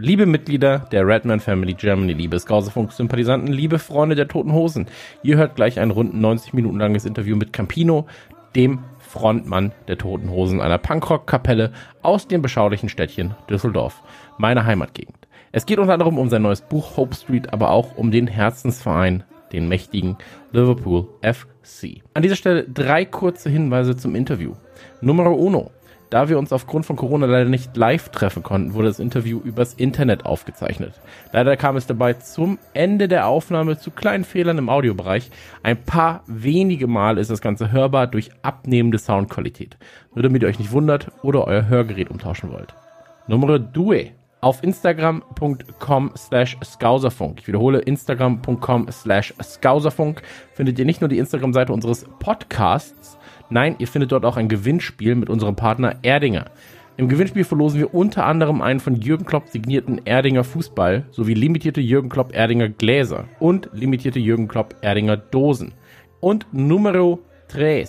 Liebe Mitglieder der Redman Family Germany, liebe Skausefunk-Sympathisanten, liebe Freunde der Toten Hosen, ihr hört gleich ein rund 90 Minuten langes Interview mit Campino, dem Frontmann der Toten Hosen einer Punkrock-Kapelle aus dem beschaulichen Städtchen Düsseldorf, meine Heimatgegend. Es geht unter anderem um sein neues Buch Hope Street, aber auch um den Herzensverein, den mächtigen Liverpool FC. An dieser Stelle drei kurze Hinweise zum Interview. Numero uno. Da wir uns aufgrund von Corona leider nicht live treffen konnten, wurde das Interview übers Internet aufgezeichnet. Leider kam es dabei zum Ende der Aufnahme zu kleinen Fehlern im Audiobereich. Ein paar wenige Mal ist das Ganze hörbar durch abnehmende Soundqualität. Nur damit ihr euch nicht wundert oder euer Hörgerät umtauschen wollt. Nummer 2. Auf instagram.com slash skauserfunk. Ich wiederhole, instagram.com slash skauserfunk findet ihr nicht nur die Instagram-Seite unseres Podcasts, Nein, ihr findet dort auch ein Gewinnspiel mit unserem Partner Erdinger. Im Gewinnspiel verlosen wir unter anderem einen von Jürgen Klopp signierten Erdinger Fußball sowie limitierte Jürgen Klopp Erdinger Gläser und limitierte Jürgen Klopp Erdinger Dosen. Und Numero 3.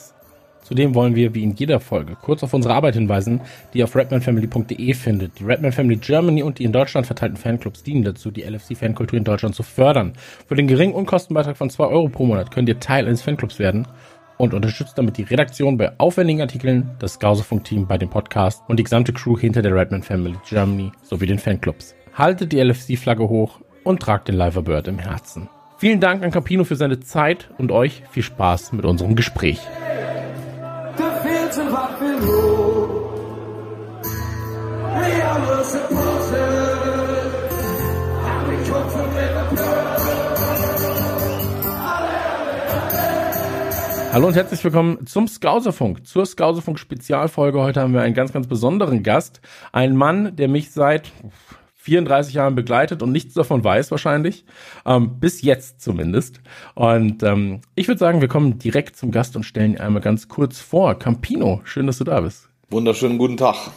Zudem wollen wir, wie in jeder Folge, kurz auf unsere Arbeit hinweisen, die ihr auf redmanfamily.de findet. Die Redman Family Germany und die in Deutschland verteilten Fanclubs dienen dazu, die LFC-Fankultur in Deutschland zu fördern. Für den geringen Unkostenbeitrag von 2 Euro pro Monat könnt ihr Teil eines Fanclubs werden und unterstützt damit die Redaktion bei aufwendigen Artikeln, das Gausefunk-Team bei dem Podcast und die gesamte Crew hinter der Redman Family Germany sowie den Fanclubs. Haltet die LFC-Flagge hoch und tragt den Liver Bird im Herzen. Vielen Dank an Campino für seine Zeit und euch viel Spaß mit unserem Gespräch. Hallo und herzlich willkommen zum Skauserfunk, zur Skauserfunk Spezialfolge. Heute haben wir einen ganz, ganz besonderen Gast. Ein Mann, der mich seit 34 Jahren begleitet und nichts davon weiß wahrscheinlich. Ähm, bis jetzt zumindest. Und ähm, ich würde sagen, wir kommen direkt zum Gast und stellen ihn einmal ganz kurz vor. Campino, schön, dass du da bist. Wunderschönen guten Tag.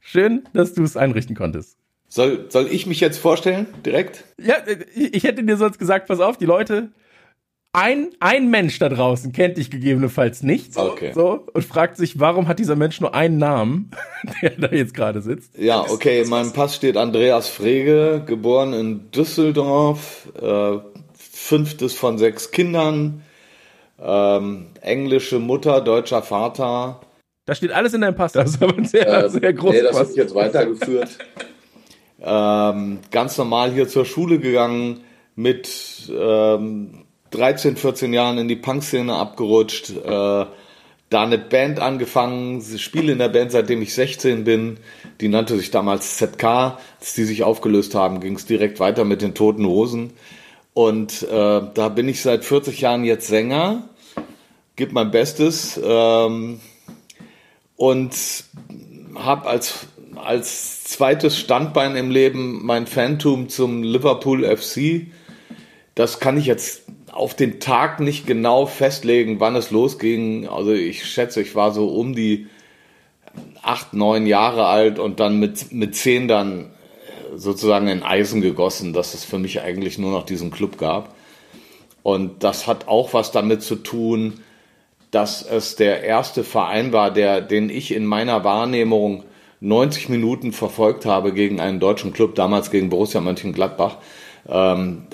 Schön, dass du es einrichten konntest. Soll, soll ich mich jetzt vorstellen, direkt? Ja, äh, ich hätte dir sonst gesagt, pass auf, die Leute ein, ein Mensch da draußen kennt dich gegebenenfalls nicht. So, okay. so, und fragt sich, warum hat dieser Mensch nur einen Namen, der da jetzt gerade sitzt. Ja, okay, in meinem Pass steht Andreas Frege, geboren in Düsseldorf, äh, fünftes von sechs Kindern, ähm, englische Mutter, deutscher Vater. Da steht alles in deinem Pass, das ist aber ein sehr, äh, sehr großes Nee, das Pass. ist jetzt weitergeführt. ähm, ganz normal hier zur Schule gegangen, mit ähm, 13, 14 Jahren in die Punkszene abgerutscht, äh, da eine Band angefangen, spiele in der Band seitdem ich 16 bin, die nannte sich damals ZK, als die sich aufgelöst haben, ging es direkt weiter mit den Toten Hosen. Und äh, da bin ich seit 40 Jahren jetzt Sänger, gebe mein Bestes ähm, und habe als, als zweites Standbein im Leben mein Phantom zum Liverpool FC. Das kann ich jetzt auf den Tag nicht genau festlegen, wann es losging. Also ich schätze, ich war so um die acht, neun Jahre alt und dann mit, mit zehn dann sozusagen in Eisen gegossen, dass es für mich eigentlich nur noch diesen Club gab. Und das hat auch was damit zu tun, dass es der erste Verein war, der, den ich in meiner Wahrnehmung 90 Minuten verfolgt habe gegen einen deutschen Club, damals gegen Borussia Mönchengladbach. Ähm,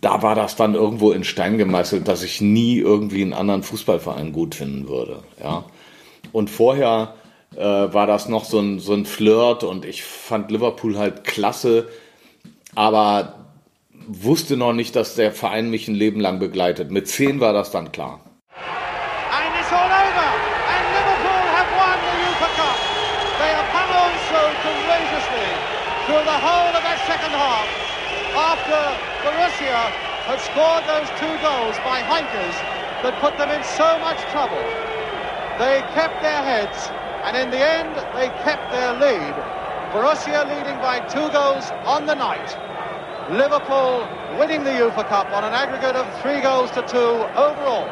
da war das dann irgendwo in Stein gemeißelt, dass ich nie irgendwie einen anderen Fußballverein gut finden würde. Ja. Und vorher äh, war das noch so ein, so ein Flirt und ich fand Liverpool halt klasse, aber wusste noch nicht, dass der Verein mich ein Leben lang begleitet. Mit zehn war das dann klar. Through the whole of that second half. After Borussia had scored those two goals by Heinkes that put them in so much trouble. They kept their heads, and in the end, they kept their lead. Borussia leading by two goals on the night. Liverpool winning the UEFA Cup on an aggregate of three goals to two overall.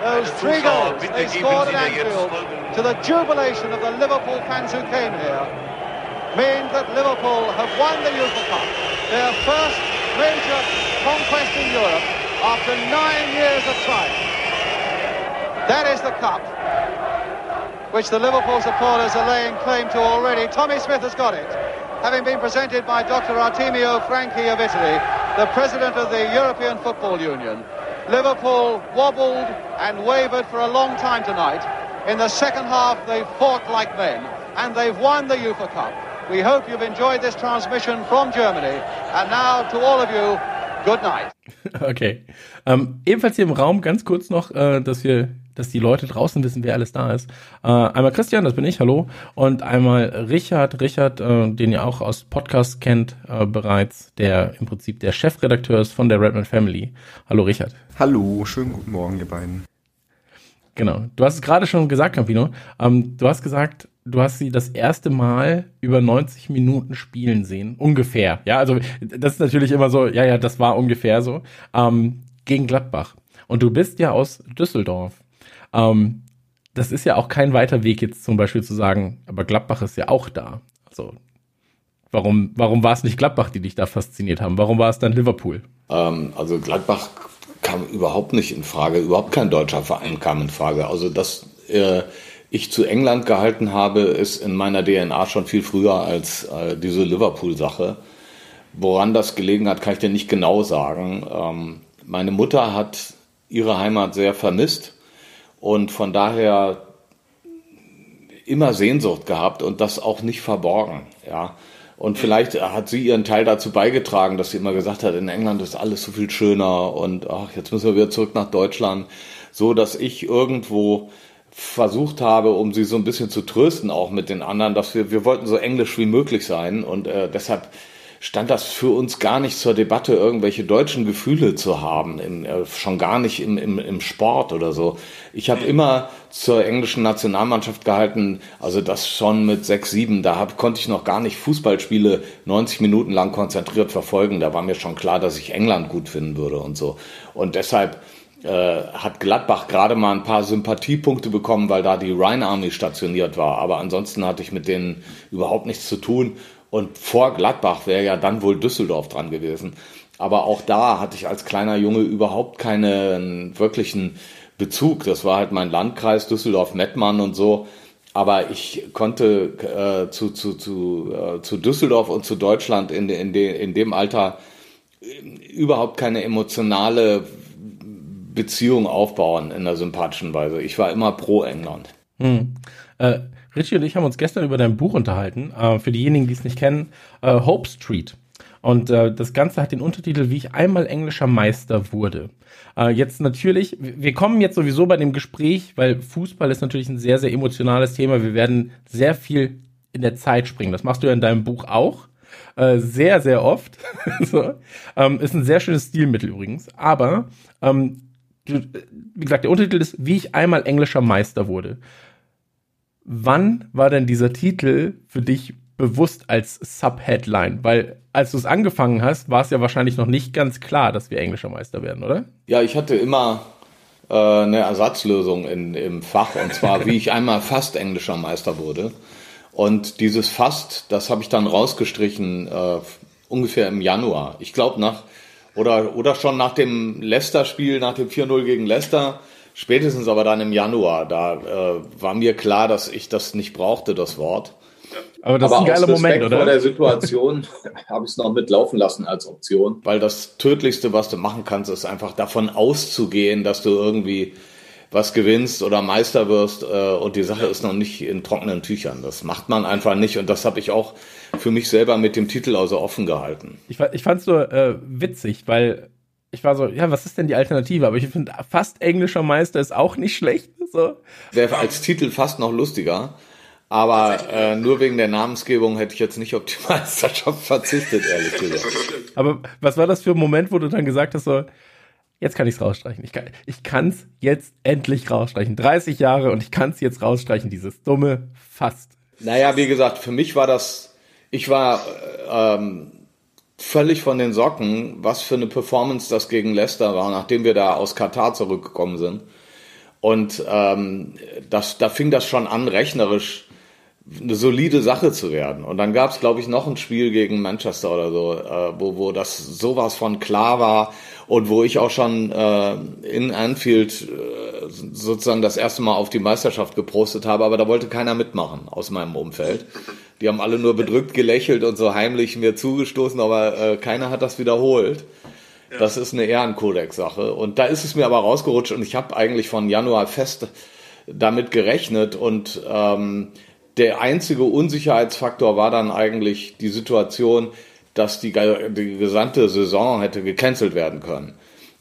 Those three goals they scored at Anfield to the jubilation of the Liverpool fans who came here mean that Liverpool have won the UEFA Cup, their first conquest in Europe after nine years of trying. That is the cup which the Liverpool supporters are laying claim to already. Tommy Smith has got it. having been presented by Dr. Artemio Franchi of Italy, the president of the European Football Union. Liverpool wobbled and wavered for a long time tonight. In the second half, they fought like men, and they've won the UEFA Cup. We hope you've enjoyed this transmission from Germany. And now, to all of you, good night. Okay. Ähm, ebenfalls hier im Raum ganz kurz noch, äh, dass wir dass die Leute draußen wissen, wer alles da ist. Äh, einmal Christian, das bin ich, hallo. Und einmal Richard, Richard, äh, den ihr auch aus Podcast kennt äh, bereits, der im Prinzip der Chefredakteur ist von der Redman Family. Hallo Richard. Hallo, schönen guten Morgen, ihr beiden. Genau. Du hast es gerade schon gesagt, Campino. Ähm, du hast gesagt, du hast sie das erste Mal über 90 Minuten spielen sehen. Ungefähr. Ja, also das ist natürlich immer so, ja, ja, das war ungefähr so. Ähm, gegen Gladbach. Und du bist ja aus Düsseldorf. Ähm, das ist ja auch kein weiter Weg jetzt zum Beispiel zu sagen, aber Gladbach ist ja auch da. Also warum, warum war es nicht Gladbach, die dich da fasziniert haben? Warum war es dann Liverpool? Ähm, also Gladbach kam überhaupt nicht in Frage, überhaupt kein deutscher Verein kam in Frage. Also dass äh, ich zu England gehalten habe, ist in meiner DNA schon viel früher als äh, diese Liverpool-Sache. Woran das gelegen hat, kann ich dir nicht genau sagen. Ähm, meine Mutter hat ihre Heimat sehr vermisst und von daher immer Sehnsucht gehabt und das auch nicht verborgen, ja. Und vielleicht hat sie ihren Teil dazu beigetragen, dass sie immer gesagt hat, in England ist alles so viel schöner und ach, jetzt müssen wir wieder zurück nach Deutschland, so dass ich irgendwo versucht habe, um sie so ein bisschen zu trösten, auch mit den anderen, dass wir, wir wollten so englisch wie möglich sein und äh, deshalb stand das für uns gar nicht zur Debatte, irgendwelche deutschen Gefühle zu haben, im, äh, schon gar nicht im, im, im Sport oder so. Ich habe immer zur englischen Nationalmannschaft gehalten, also das schon mit sechs, sieben, da hab, konnte ich noch gar nicht Fußballspiele 90 Minuten lang konzentriert verfolgen. Da war mir schon klar, dass ich England gut finden würde und so. Und deshalb hat Gladbach gerade mal ein paar Sympathiepunkte bekommen, weil da die Rhine Army stationiert war. Aber ansonsten hatte ich mit denen überhaupt nichts zu tun. Und vor Gladbach wäre ja dann wohl Düsseldorf dran gewesen. Aber auch da hatte ich als kleiner Junge überhaupt keinen wirklichen Bezug. Das war halt mein Landkreis, Düsseldorf-Mettmann und so. Aber ich konnte äh, zu, zu, zu, äh, zu Düsseldorf und zu Deutschland in, in, de, in dem Alter äh, überhaupt keine emotionale Beziehung aufbauen in einer sympathischen Weise. Ich war immer pro England. Hm. Äh, Richie und ich haben uns gestern über dein Buch unterhalten. Äh, für diejenigen, die es nicht kennen, äh, Hope Street. Und äh, das Ganze hat den Untertitel, wie ich einmal englischer Meister wurde. Äh, jetzt natürlich, wir kommen jetzt sowieso bei dem Gespräch, weil Fußball ist natürlich ein sehr, sehr emotionales Thema. Wir werden sehr viel in der Zeit springen. Das machst du ja in deinem Buch auch. Äh, sehr, sehr oft. so. ähm, ist ein sehr schönes Stilmittel übrigens. Aber, ähm, wie gesagt, der Untertitel ist, wie ich einmal englischer Meister wurde. Wann war denn dieser Titel für dich bewusst als Subheadline? Weil als du es angefangen hast, war es ja wahrscheinlich noch nicht ganz klar, dass wir englischer Meister werden, oder? Ja, ich hatte immer äh, eine Ersatzlösung in, im Fach und zwar, wie ich einmal fast englischer Meister wurde. Und dieses fast, das habe ich dann rausgestrichen äh, ungefähr im Januar. Ich glaube nach oder oder schon nach dem Leicester-Spiel, nach dem 4-0 gegen Leicester Spätestens aber dann im Januar, da äh, war mir klar, dass ich das nicht brauchte, das Wort. Aber das aber ist ein geiler Moment, oder? vor der Situation habe ich es noch mitlaufen lassen als Option. Weil das Tödlichste, was du machen kannst, ist einfach davon auszugehen, dass du irgendwie was gewinnst oder Meister wirst äh, und die Sache ist noch nicht in trockenen Tüchern. Das macht man einfach nicht und das habe ich auch für mich selber mit dem Titel also offen gehalten. Ich, ich fand es nur äh, witzig, weil ich war so, ja, was ist denn die Alternative? Aber ich finde, fast englischer Meister ist auch nicht schlecht. So. Wäre als Titel fast noch lustiger. Aber äh, nur wegen der Namensgebung hätte ich jetzt nicht auf die Meisterschaft verzichtet, ehrlich gesagt. Aber was war das für ein Moment, wo du dann gesagt hast, so, jetzt kann ich es rausstreichen. Ich kann ich kann's jetzt endlich rausstreichen. 30 Jahre und ich kann es jetzt rausstreichen, dieses dumme Fast. Naja, wie gesagt, für mich war das, ich war ähm, völlig von den Socken, was für eine Performance das gegen Leicester war, nachdem wir da aus Katar zurückgekommen sind. Und ähm, das, da fing das schon an, rechnerisch eine solide Sache zu werden. Und dann gab es, glaube ich, noch ein Spiel gegen Manchester oder so, äh, wo, wo das sowas von klar war und wo ich auch schon äh, in Anfield äh, sozusagen das erste Mal auf die Meisterschaft geprostet habe, aber da wollte keiner mitmachen aus meinem Umfeld. Die haben alle nur bedrückt gelächelt und so heimlich mir zugestoßen, aber äh, keiner hat das wiederholt. Das ist eine Ehrenkodex-Sache. Und da ist es mir aber rausgerutscht und ich habe eigentlich von Januar fest damit gerechnet und ähm, der einzige Unsicherheitsfaktor war dann eigentlich die Situation, dass die, die gesamte Saison hätte gecancelt werden können.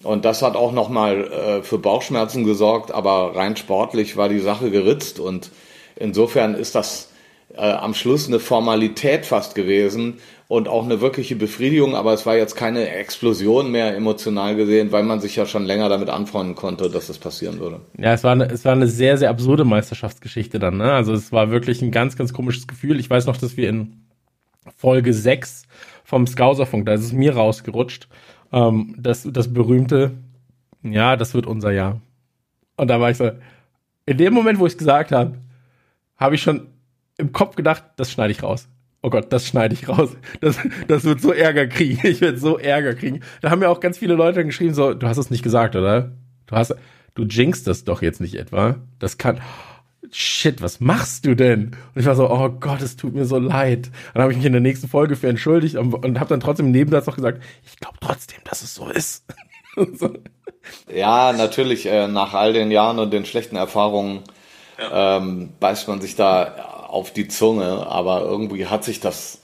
Und das hat auch nochmal äh, für Bauchschmerzen gesorgt, aber rein sportlich war die Sache geritzt und insofern ist das äh, am Schluss eine Formalität fast gewesen und auch eine wirkliche Befriedigung, aber es war jetzt keine Explosion mehr emotional gesehen, weil man sich ja schon länger damit anfreunden konnte, dass das passieren würde. Ja, es war eine, es war eine sehr, sehr absurde Meisterschaftsgeschichte dann. Ne? Also es war wirklich ein ganz, ganz komisches Gefühl. Ich weiß noch, dass wir in Folge 6 vom Scouserfunk, da ist es mir rausgerutscht, ähm, das, das berühmte, ja, das wird unser Jahr. Und da war ich so, in dem Moment, wo ich es gesagt habe, habe ich schon im Kopf gedacht, das schneide ich raus oh Gott, das schneide ich raus. Das, das wird so Ärger kriegen. Ich werde so Ärger kriegen. Da haben ja auch ganz viele Leute geschrieben, so, du hast es nicht gesagt, oder? Du hast, du jinkst das doch jetzt nicht etwa. Das kann, shit, was machst du denn? Und ich war so, oh Gott, es tut mir so leid. Dann habe ich mich in der nächsten Folge für entschuldigt und, und habe dann trotzdem im Nebensatz noch gesagt, ich glaube trotzdem, dass es so ist. so. Ja, natürlich, äh, nach all den Jahren und den schlechten Erfahrungen ja. ähm, beißt man sich da auf die Zunge, aber irgendwie hat sich das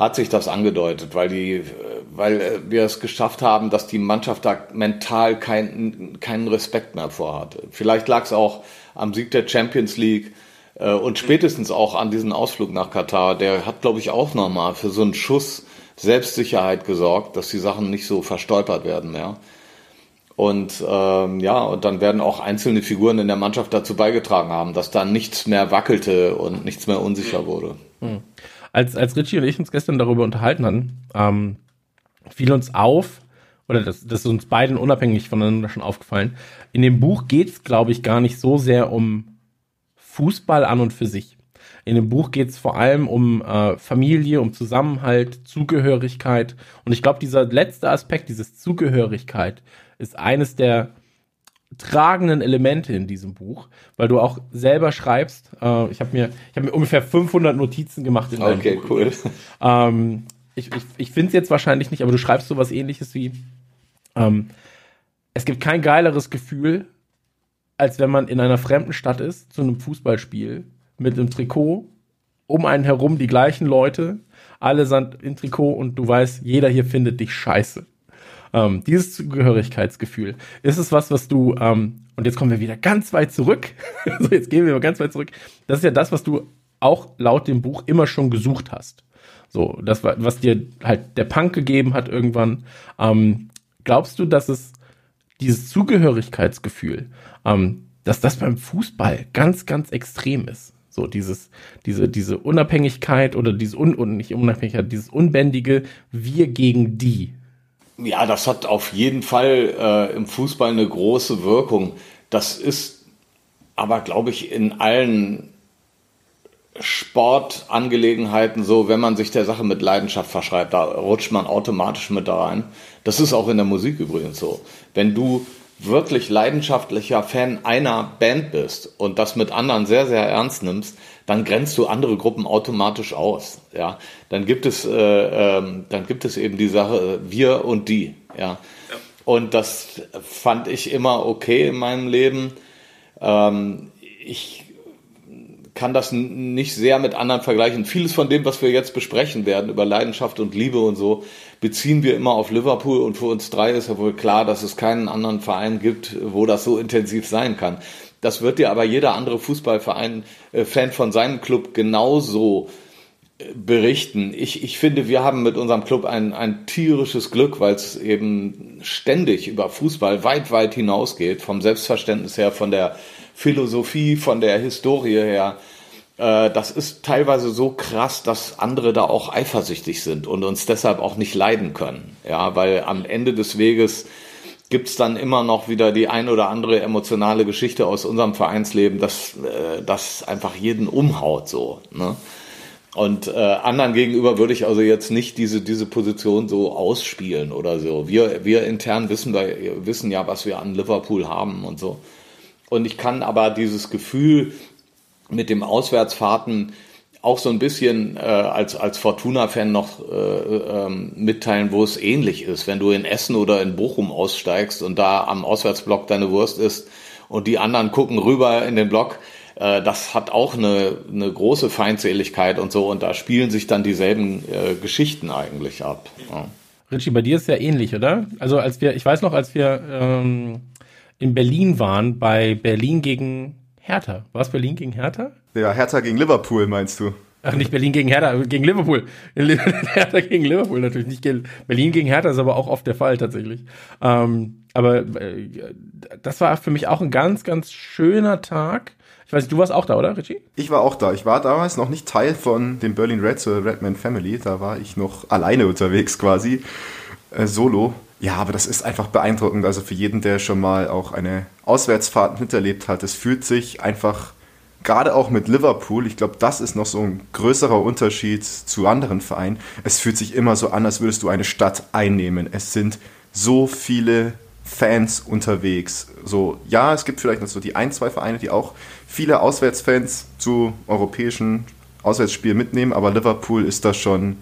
hat sich das angedeutet, weil die, weil wir es geschafft haben, dass die Mannschaft da mental keinen keinen Respekt mehr vorhatte. Vielleicht lag es auch am Sieg der Champions League äh, und spätestens auch an diesem Ausflug nach Katar. Der hat, glaube ich, auch nochmal für so einen Schuss Selbstsicherheit gesorgt, dass die Sachen nicht so verstolpert werden mehr. Und ähm, ja, und dann werden auch einzelne Figuren in der Mannschaft dazu beigetragen haben, dass da nichts mehr wackelte und nichts mehr unsicher wurde. Hm. Als, als Richie und ich uns gestern darüber unterhalten hatten, ähm, fiel uns auf, oder das, das ist uns beiden unabhängig voneinander schon aufgefallen, in dem Buch geht es, glaube ich, gar nicht so sehr um Fußball an und für sich. In dem Buch geht es vor allem um äh, Familie, um Zusammenhalt, Zugehörigkeit. Und ich glaube, dieser letzte Aspekt, dieses Zugehörigkeit, ist eines der tragenden Elemente in diesem Buch, weil du auch selber schreibst. Äh, ich habe mir, ich hab mir ungefähr 500 Notizen gemacht in deinem okay, Buch. cool. Ähm, ich ich, ich finde es jetzt wahrscheinlich nicht, aber du schreibst sowas ähnliches wie, ähm, es gibt kein geileres Gefühl, als wenn man in einer fremden Stadt ist, zu einem Fußballspiel, mit einem Trikot, um einen herum die gleichen Leute, alle sind in Trikot und du weißt, jeder hier findet dich scheiße. Ähm, dieses Zugehörigkeitsgefühl, ist es was, was du, ähm, und jetzt kommen wir wieder ganz weit zurück, so jetzt gehen wir mal ganz weit zurück, das ist ja das, was du auch laut dem Buch immer schon gesucht hast. So, das war, was dir halt der Punk gegeben hat irgendwann. Ähm, glaubst du, dass es dieses Zugehörigkeitsgefühl, ähm, dass das beim Fußball ganz, ganz extrem ist? So dieses, diese, diese Unabhängigkeit oder dieses Un, nicht Unabhängigkeit, dieses Unbändige, wir gegen die. Ja, das hat auf jeden Fall äh, im Fußball eine große Wirkung. Das ist aber, glaube ich, in allen Sportangelegenheiten so, wenn man sich der Sache mit Leidenschaft verschreibt, da rutscht man automatisch mit da rein. Das ist auch in der Musik übrigens so. Wenn du wirklich leidenschaftlicher Fan einer Band bist und das mit anderen sehr, sehr ernst nimmst, dann grenzt du andere Gruppen automatisch aus. Ja, dann gibt es, äh, ähm, dann gibt es eben die Sache äh, wir und die. Ja. ja. Und das fand ich immer okay in meinem Leben. Ähm, ich kann das nicht sehr mit anderen vergleichen. Vieles von dem, was wir jetzt besprechen werden über Leidenschaft und Liebe und so, beziehen wir immer auf Liverpool und für uns drei ist ja wohl klar, dass es keinen anderen Verein gibt, wo das so intensiv sein kann. Das wird dir aber jeder andere Fußballverein, äh, Fan von seinem Club genauso äh, berichten. Ich, ich finde, wir haben mit unserem Club ein, ein tierisches Glück, weil es eben ständig über Fußball weit, weit hinausgeht, vom Selbstverständnis her, von der Philosophie, von der Historie her. Äh, das ist teilweise so krass, dass andere da auch eifersüchtig sind und uns deshalb auch nicht leiden können. Ja, weil am Ende des Weges gibt's dann immer noch wieder die ein oder andere emotionale Geschichte aus unserem Vereinsleben, dass äh, das einfach jeden umhaut so. Ne? Und äh, anderen gegenüber würde ich also jetzt nicht diese, diese Position so ausspielen oder so. Wir, wir intern wissen, wir wissen ja, was wir an Liverpool haben und so. Und ich kann aber dieses Gefühl mit dem Auswärtsfahrten auch so ein bisschen äh, als, als Fortuna-Fan noch äh, ähm, mitteilen, wo es ähnlich ist. Wenn du in Essen oder in Bochum aussteigst und da am Auswärtsblock deine Wurst isst und die anderen gucken rüber in den Block, äh, das hat auch eine, eine große Feindseligkeit und so und da spielen sich dann dieselben äh, Geschichten eigentlich ab. Ja. Richie, bei dir ist ja ähnlich, oder? Also als wir, ich weiß noch, als wir ähm, in Berlin waren, bei Berlin gegen Hertha. War es Berlin gegen Hertha? Ja, Hertha gegen Liverpool, meinst du? Ach, nicht Berlin gegen Hertha, gegen Liverpool. Hertha gegen Liverpool natürlich nicht. Gegen, Berlin gegen Hertha ist aber auch oft der Fall tatsächlich. Ähm, aber äh, das war für mich auch ein ganz, ganz schöner Tag. Ich weiß nicht, du warst auch da, oder, Richie? Ich war auch da. Ich war damals noch nicht Teil von dem Berlin Reds oder Redman Family. Da war ich noch alleine unterwegs quasi, äh, solo. Ja, aber das ist einfach beeindruckend. Also für jeden, der schon mal auch eine Auswärtsfahrt miterlebt hat, es fühlt sich einfach, gerade auch mit Liverpool, ich glaube, das ist noch so ein größerer Unterschied zu anderen Vereinen. Es fühlt sich immer so an, als würdest du eine Stadt einnehmen. Es sind so viele Fans unterwegs. So, ja, es gibt vielleicht noch so die ein, zwei Vereine, die auch viele Auswärtsfans zu europäischen Auswärtsspielen mitnehmen, aber Liverpool ist da schon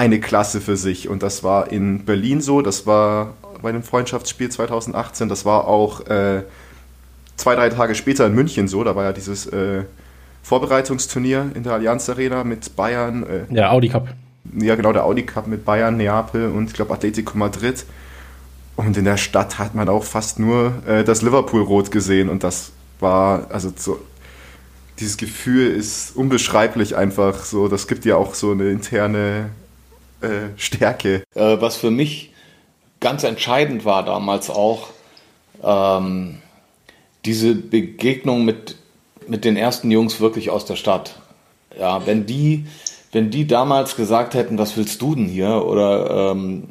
eine Klasse für sich. Und das war in Berlin so, das war bei dem Freundschaftsspiel 2018, das war auch äh, zwei, drei Tage später in München so, da war ja dieses äh, Vorbereitungsturnier in der Allianz Arena mit Bayern. Äh, ja, Audi Cup. Ja, genau, der Audi Cup mit Bayern, Neapel und ich glaube Atletico Madrid. Und in der Stadt hat man auch fast nur äh, das Liverpool-Rot gesehen und das war, also so, dieses Gefühl ist unbeschreiblich einfach so. Das gibt ja auch so eine interne äh, Stärke. Äh, was für mich ganz entscheidend war damals auch, ähm, diese Begegnung mit, mit den ersten Jungs wirklich aus der Stadt. Ja, wenn die, wenn die damals gesagt hätten, was willst du denn hier? Oder ähm,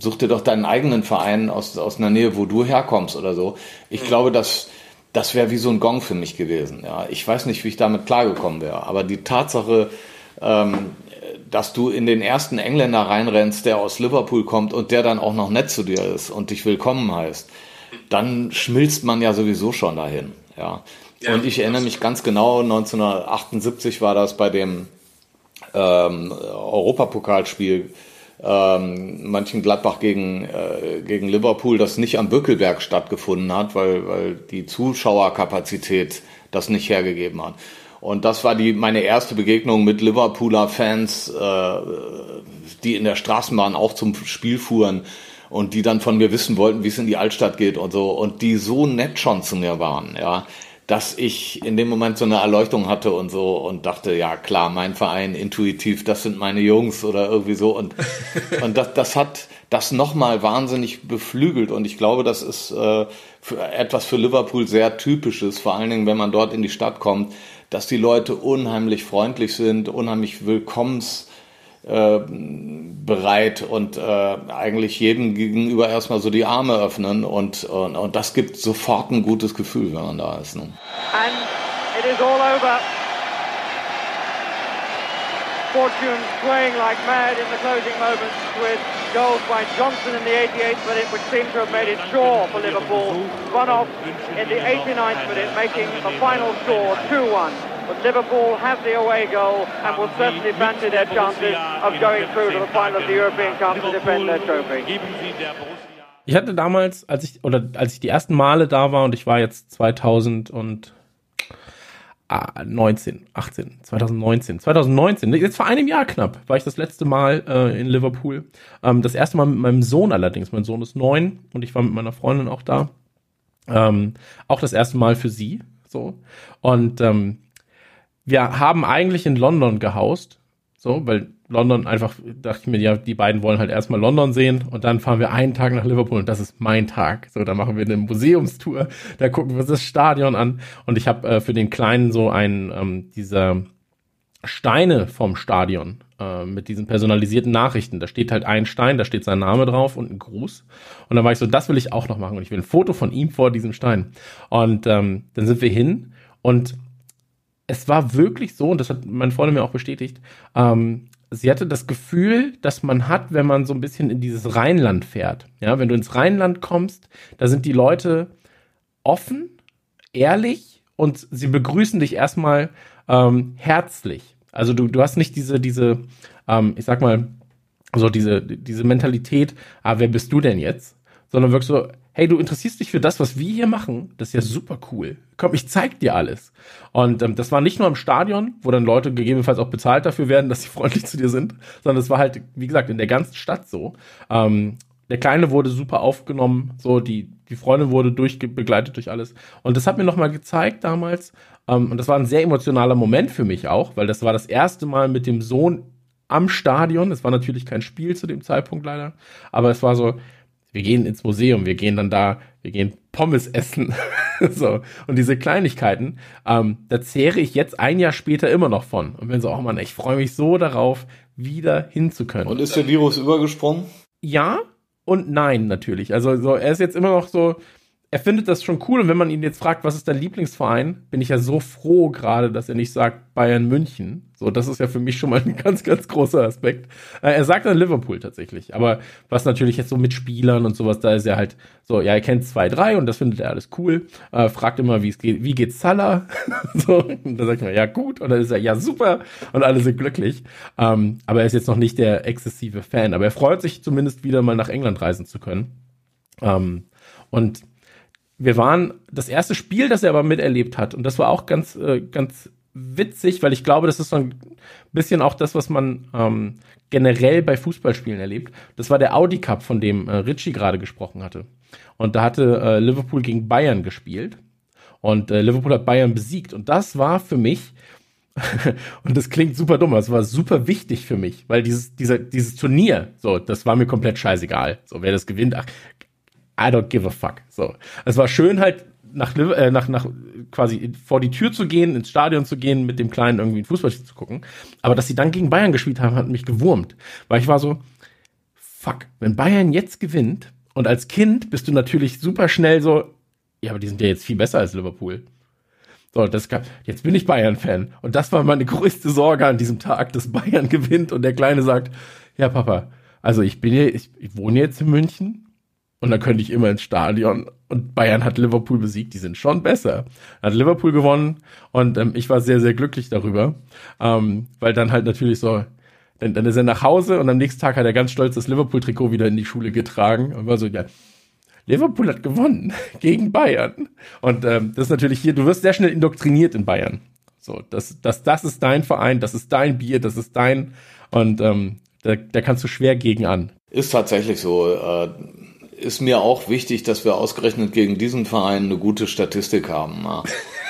such dir doch deinen eigenen Verein aus, aus einer Nähe, wo du herkommst oder so. Ich glaube, dass das wäre wie so ein Gong für mich gewesen. Ja, ich weiß nicht, wie ich damit klargekommen wäre, aber die Tatsache, ähm, dass du in den ersten Engländer reinrennst, der aus Liverpool kommt und der dann auch noch nett zu dir ist und dich willkommen heißt, dann schmilzt man ja sowieso schon dahin. Ja. ja und ich erinnere mich ganz genau, 1978 war das bei dem ähm, Europapokalspiel ähm, Mönchengladbach gegen, äh, gegen Liverpool, das nicht am Bückelberg stattgefunden hat, weil, weil die Zuschauerkapazität das nicht hergegeben hat. Und das war die meine erste Begegnung mit Liverpooler Fans, äh, die in der Straßenbahn auch zum Spiel fuhren und die dann von mir wissen wollten, wie es in die Altstadt geht und so. Und die so nett schon zu mir waren, ja, dass ich in dem Moment so eine Erleuchtung hatte und so und dachte, ja klar, mein Verein intuitiv, das sind meine Jungs oder irgendwie so. Und und das das hat das nochmal wahnsinnig beflügelt. Und ich glaube, das ist äh, für etwas für Liverpool sehr typisches, vor allen Dingen, wenn man dort in die Stadt kommt, dass die Leute unheimlich freundlich sind, unheimlich willkommensbereit äh, und äh, eigentlich jedem gegenüber erstmal so die Arme öffnen und, und, und das gibt sofort ein gutes Gefühl, wenn man da ist. Ne? And it is all over. Fortune playing like mad in the closing moments with goals by Johnson in the 88th minute, which seemed to have made it sure for Liverpool. One off in the 89th minute, making the final score 2-1. But Liverpool have the away goal and will certainly fancy their chances of going through to the final of the European Cup to defend their trophy. Ich hatte damals, als ich, oder als ich die ersten Male da war und ich war jetzt 2000 und 19, 18, 2019, 2019, jetzt vor einem Jahr knapp, war ich das letzte Mal äh, in Liverpool. Ähm, das erste Mal mit meinem Sohn allerdings. Mein Sohn ist neun und ich war mit meiner Freundin auch da. Ähm, auch das erste Mal für sie. So. Und ähm, wir haben eigentlich in London gehaust. So, weil London einfach, dachte ich mir, ja, die beiden wollen halt erstmal London sehen und dann fahren wir einen Tag nach Liverpool und das ist mein Tag. So, da machen wir eine Museumstour, da gucken wir uns das Stadion an und ich habe äh, für den Kleinen so einen ähm, dieser Steine vom Stadion äh, mit diesen personalisierten Nachrichten. Da steht halt ein Stein, da steht sein Name drauf und ein Gruß. Und dann war ich so, das will ich auch noch machen. Und ich will ein Foto von ihm vor diesem Stein. Und ähm, dann sind wir hin und es war wirklich so, und das hat meine Freundin mir auch bestätigt, ähm, sie hatte das Gefühl, dass man hat, wenn man so ein bisschen in dieses Rheinland fährt. Ja, wenn du ins Rheinland kommst, da sind die Leute offen, ehrlich und sie begrüßen dich erstmal ähm, herzlich. Also du, du hast nicht diese, diese, ähm, ich sag mal, so diese, diese Mentalität, ah, wer bist du denn jetzt? Sondern wirklich so, hey, du interessierst dich für das, was wir hier machen, das ist ja super cool. Komm, ich zeig dir alles. Und ähm, das war nicht nur im Stadion, wo dann Leute gegebenenfalls auch bezahlt dafür werden, dass sie freundlich zu dir sind, sondern es war halt, wie gesagt, in der ganzen Stadt so. Ähm, der Kleine wurde super aufgenommen, so die, die Freundin wurde durch, begleitet durch alles. Und das hat mir nochmal gezeigt damals, ähm, und das war ein sehr emotionaler Moment für mich auch, weil das war das erste Mal mit dem Sohn am Stadion. Es war natürlich kein Spiel zu dem Zeitpunkt leider, aber es war so, wir gehen ins Museum, wir gehen dann da, wir gehen Pommes essen. so. Und diese Kleinigkeiten, ähm, da zehre ich jetzt ein Jahr später immer noch von. Und bin so, oh Mann, ich freue mich so darauf, wieder hinzukönnen. Und ist der Virus übergesprungen? Ja und nein, natürlich. Also so, er ist jetzt immer noch so, er findet das schon cool und wenn man ihn jetzt fragt, was ist dein Lieblingsverein, bin ich ja so froh gerade, dass er nicht sagt Bayern München. So, das ist ja für mich schon mal ein ganz, ganz großer Aspekt. Äh, er sagt dann Liverpool tatsächlich, aber was natürlich jetzt so mit Spielern und sowas, da ist er halt so, ja, er kennt zwei, drei und das findet er alles cool. Äh, fragt immer, wie es geht, wie geht's Salah? so, und dann sagt er, ja gut, und dann ist er, ja super, und alle sind glücklich. Ähm, aber er ist jetzt noch nicht der exzessive Fan, aber er freut sich zumindest wieder mal nach England reisen zu können. Ähm, und wir waren das erste Spiel, das er aber miterlebt hat. Und das war auch ganz, äh, ganz witzig, weil ich glaube, das ist so ein bisschen auch das, was man ähm, generell bei Fußballspielen erlebt. Das war der Audi Cup, von dem äh, Richie gerade gesprochen hatte. Und da hatte äh, Liverpool gegen Bayern gespielt. Und äh, Liverpool hat Bayern besiegt. Und das war für mich, und das klingt super dumm, es war super wichtig für mich, weil dieses, dieser, dieses Turnier, so, das war mir komplett scheißegal. So, wer das gewinnt, ach, I don't give a fuck. So. Es war schön halt nach, äh, nach, nach quasi vor die Tür zu gehen, ins Stadion zu gehen, mit dem Kleinen irgendwie ein Fußballspiel zu gucken. Aber dass sie dann gegen Bayern gespielt haben, hat mich gewurmt. Weil ich war so, fuck, wenn Bayern jetzt gewinnt und als Kind bist du natürlich super schnell so, ja, aber die sind ja jetzt viel besser als Liverpool. So, das gab, jetzt bin ich Bayern-Fan. Und das war meine größte Sorge an diesem Tag, dass Bayern gewinnt und der Kleine sagt, ja, Papa, also ich bin hier, ich, ich wohne jetzt in München und dann könnte ich immer ins Stadion. Und Bayern hat Liverpool besiegt, die sind schon besser. Hat Liverpool gewonnen und ähm, ich war sehr, sehr glücklich darüber. Ähm, weil dann halt natürlich so, dann, dann ist er nach Hause und am nächsten Tag hat er ganz stolz das Liverpool-Trikot wieder in die Schule getragen und war so, ja, Liverpool hat gewonnen gegen Bayern. Und ähm, das ist natürlich hier, du wirst sehr schnell indoktriniert in Bayern. So, das, das, das ist dein Verein, das ist dein Bier, das ist dein. Und ähm, da, da kannst du schwer gegen an. Ist tatsächlich so. Äh ist mir auch wichtig, dass wir ausgerechnet gegen diesen Verein eine gute Statistik haben. Ja.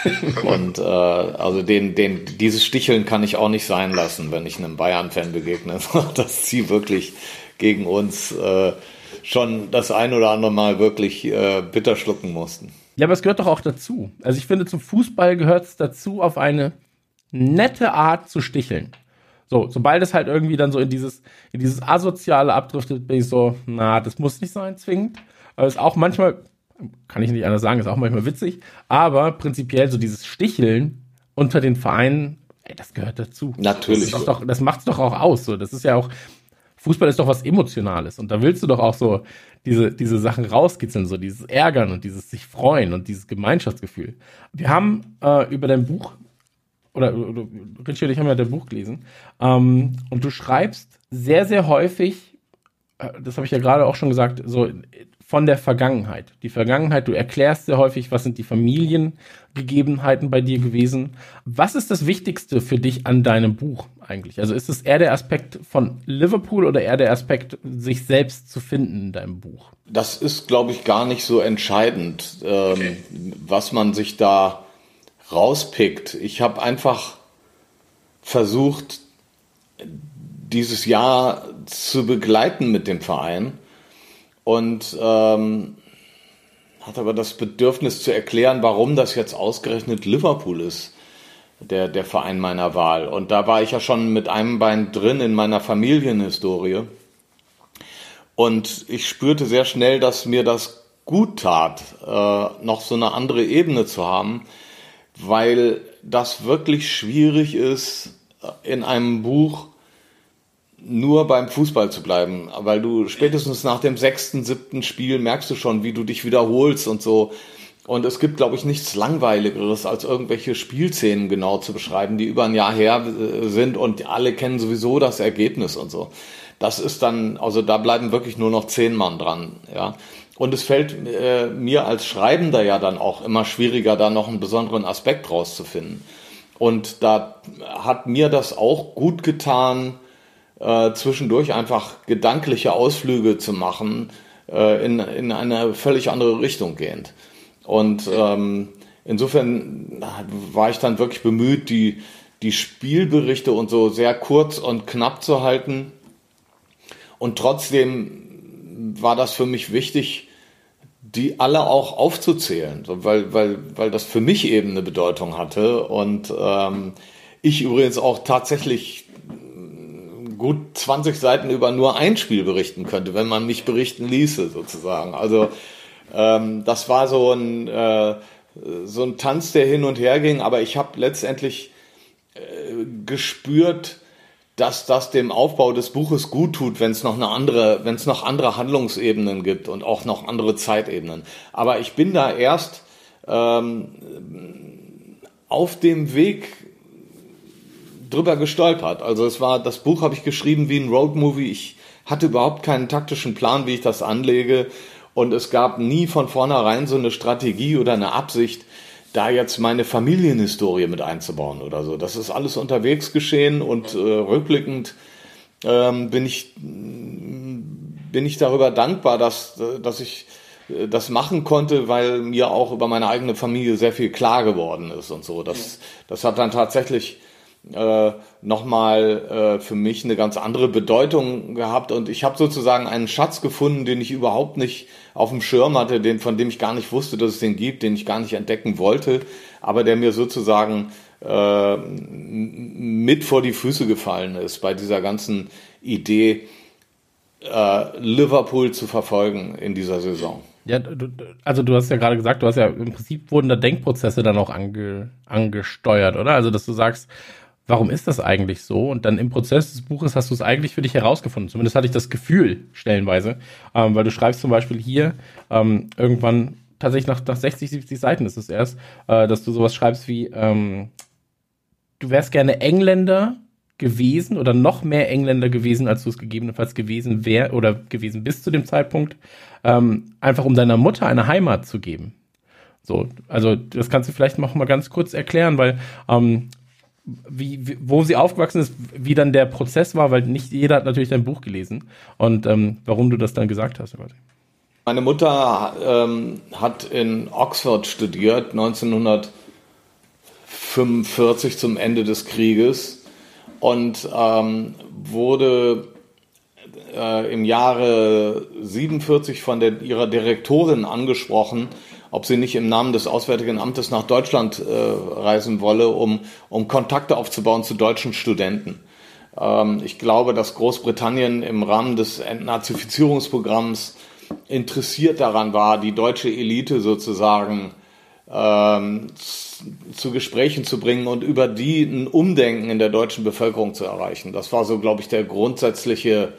Und äh, also den, den, dieses Sticheln kann ich auch nicht sein lassen, wenn ich einem Bayern-Fan begegne, dass sie wirklich gegen uns äh, schon das ein oder andere Mal wirklich äh, bitter schlucken mussten. Ja, aber es gehört doch auch dazu. Also ich finde, zum Fußball gehört es dazu, auf eine nette Art zu sticheln. So, sobald es halt irgendwie dann so in dieses, in dieses Asoziale abdriftet, bin ich so, na, das muss nicht sein, zwingend. Aber ist auch manchmal, kann ich nicht anders sagen, ist auch manchmal witzig, aber prinzipiell so dieses Sticheln unter den Vereinen, ey, das gehört dazu. Natürlich. Das, doch, das macht's doch auch aus. So. Das ist ja auch, Fußball ist doch was Emotionales und da willst du doch auch so diese, diese Sachen rauskitzeln, so dieses Ärgern und dieses sich freuen und dieses Gemeinschaftsgefühl. Wir haben äh, über dein Buch oder, oder Richie und ich haben ja dein Buch gelesen, ähm, und du schreibst sehr, sehr häufig, äh, das habe ich ja gerade auch schon gesagt, so von der Vergangenheit. Die Vergangenheit, du erklärst sehr häufig, was sind die Familiengegebenheiten bei dir gewesen. Was ist das Wichtigste für dich an deinem Buch eigentlich? Also ist es eher der Aspekt von Liverpool oder eher der Aspekt, sich selbst zu finden in deinem Buch? Das ist, glaube ich, gar nicht so entscheidend, ähm, okay. was man sich da rauspickt. Ich habe einfach versucht, dieses Jahr zu begleiten mit dem Verein und ähm, hat aber das Bedürfnis zu erklären, warum das jetzt ausgerechnet Liverpool ist. der, der Verein meiner Wahl. Und da war ich ja schon mit einem Bein drin in meiner Familienhistorie. Und ich spürte sehr schnell, dass mir das gut tat, äh, noch so eine andere Ebene zu haben, weil das wirklich schwierig ist, in einem Buch nur beim Fußball zu bleiben, weil du spätestens nach dem sechsten, siebten Spiel merkst du schon, wie du dich wiederholst und so. Und es gibt, glaube ich, nichts Langweiligeres, als irgendwelche Spielszenen genau zu beschreiben, die über ein Jahr her äh, sind und alle kennen sowieso das Ergebnis und so. Das ist dann, also da bleiben wirklich nur noch zehn Mann dran, ja. Und es fällt äh, mir als Schreibender ja dann auch immer schwieriger, da noch einen besonderen Aspekt rauszufinden. Und da hat mir das auch gut getan, äh, zwischendurch einfach gedankliche Ausflüge zu machen, äh, in, in eine völlig andere Richtung gehend. Und ähm, insofern war ich dann wirklich bemüht, die, die Spielberichte und so sehr kurz und knapp zu halten. Und trotzdem war das für mich wichtig, die alle auch aufzuzählen, weil, weil, weil das für mich eben eine Bedeutung hatte. Und ähm, ich übrigens auch tatsächlich gut 20 Seiten über nur ein Spiel berichten könnte, wenn man mich berichten ließe, sozusagen. Also ähm, das war so ein, äh, so ein Tanz, der hin und her ging, aber ich habe letztendlich äh, gespürt, dass das dem Aufbau des Buches gut tut, wenn es noch eine andere, wenn es noch andere Handlungsebenen gibt und auch noch andere Zeitebenen. Aber ich bin da erst ähm, auf dem Weg drüber gestolpert. Also es war, das Buch habe ich geschrieben wie ein Roadmovie. Ich hatte überhaupt keinen taktischen Plan, wie ich das anlege. Und es gab nie von vornherein so eine Strategie oder eine Absicht, da jetzt meine Familienhistorie mit einzubauen oder so. Das ist alles unterwegs geschehen und äh, rückblickend ähm, bin ich bin ich darüber dankbar, dass dass ich äh, das machen konnte, weil mir auch über meine eigene Familie sehr viel klar geworden ist und so. Das das hat dann tatsächlich äh, nochmal äh, für mich eine ganz andere Bedeutung gehabt und ich habe sozusagen einen Schatz gefunden, den ich überhaupt nicht auf dem Schirm hatte, den, von dem ich gar nicht wusste, dass es den gibt, den ich gar nicht entdecken wollte, aber der mir sozusagen äh, mit vor die Füße gefallen ist bei dieser ganzen Idee, äh, Liverpool zu verfolgen in dieser Saison. Ja, du, also du hast ja gerade gesagt, du hast ja im Prinzip wurden da Denkprozesse dann auch ange, angesteuert, oder? Also dass du sagst, warum ist das eigentlich so? Und dann im Prozess des Buches hast du es eigentlich für dich herausgefunden. Zumindest hatte ich das Gefühl, stellenweise, ähm, weil du schreibst zum Beispiel hier ähm, irgendwann tatsächlich nach, nach 60, 70 Seiten ist es erst, äh, dass du sowas schreibst wie, ähm, du wärst gerne Engländer gewesen oder noch mehr Engländer gewesen, als du es gegebenenfalls gewesen wär oder gewesen bist zu dem Zeitpunkt, ähm, einfach um deiner Mutter eine Heimat zu geben. So, also das kannst du vielleicht noch mal ganz kurz erklären, weil ähm, wie, wie, wo sie aufgewachsen ist, wie dann der Prozess war, weil nicht jeder hat natürlich dein Buch gelesen und ähm, warum du das dann gesagt hast. Meine Mutter ähm, hat in Oxford studiert, 1945 zum Ende des Krieges und ähm, wurde äh, im Jahre 47 von der, ihrer Direktorin angesprochen, ob sie nicht im Namen des Auswärtigen Amtes nach Deutschland äh, reisen wolle, um, um Kontakte aufzubauen zu deutschen Studenten. Ähm, ich glaube, dass Großbritannien im Rahmen des Entnazifizierungsprogramms interessiert daran war, die deutsche Elite sozusagen ähm, zu Gesprächen zu bringen und über die ein Umdenken in der deutschen Bevölkerung zu erreichen. Das war so, glaube ich, der grundsätzliche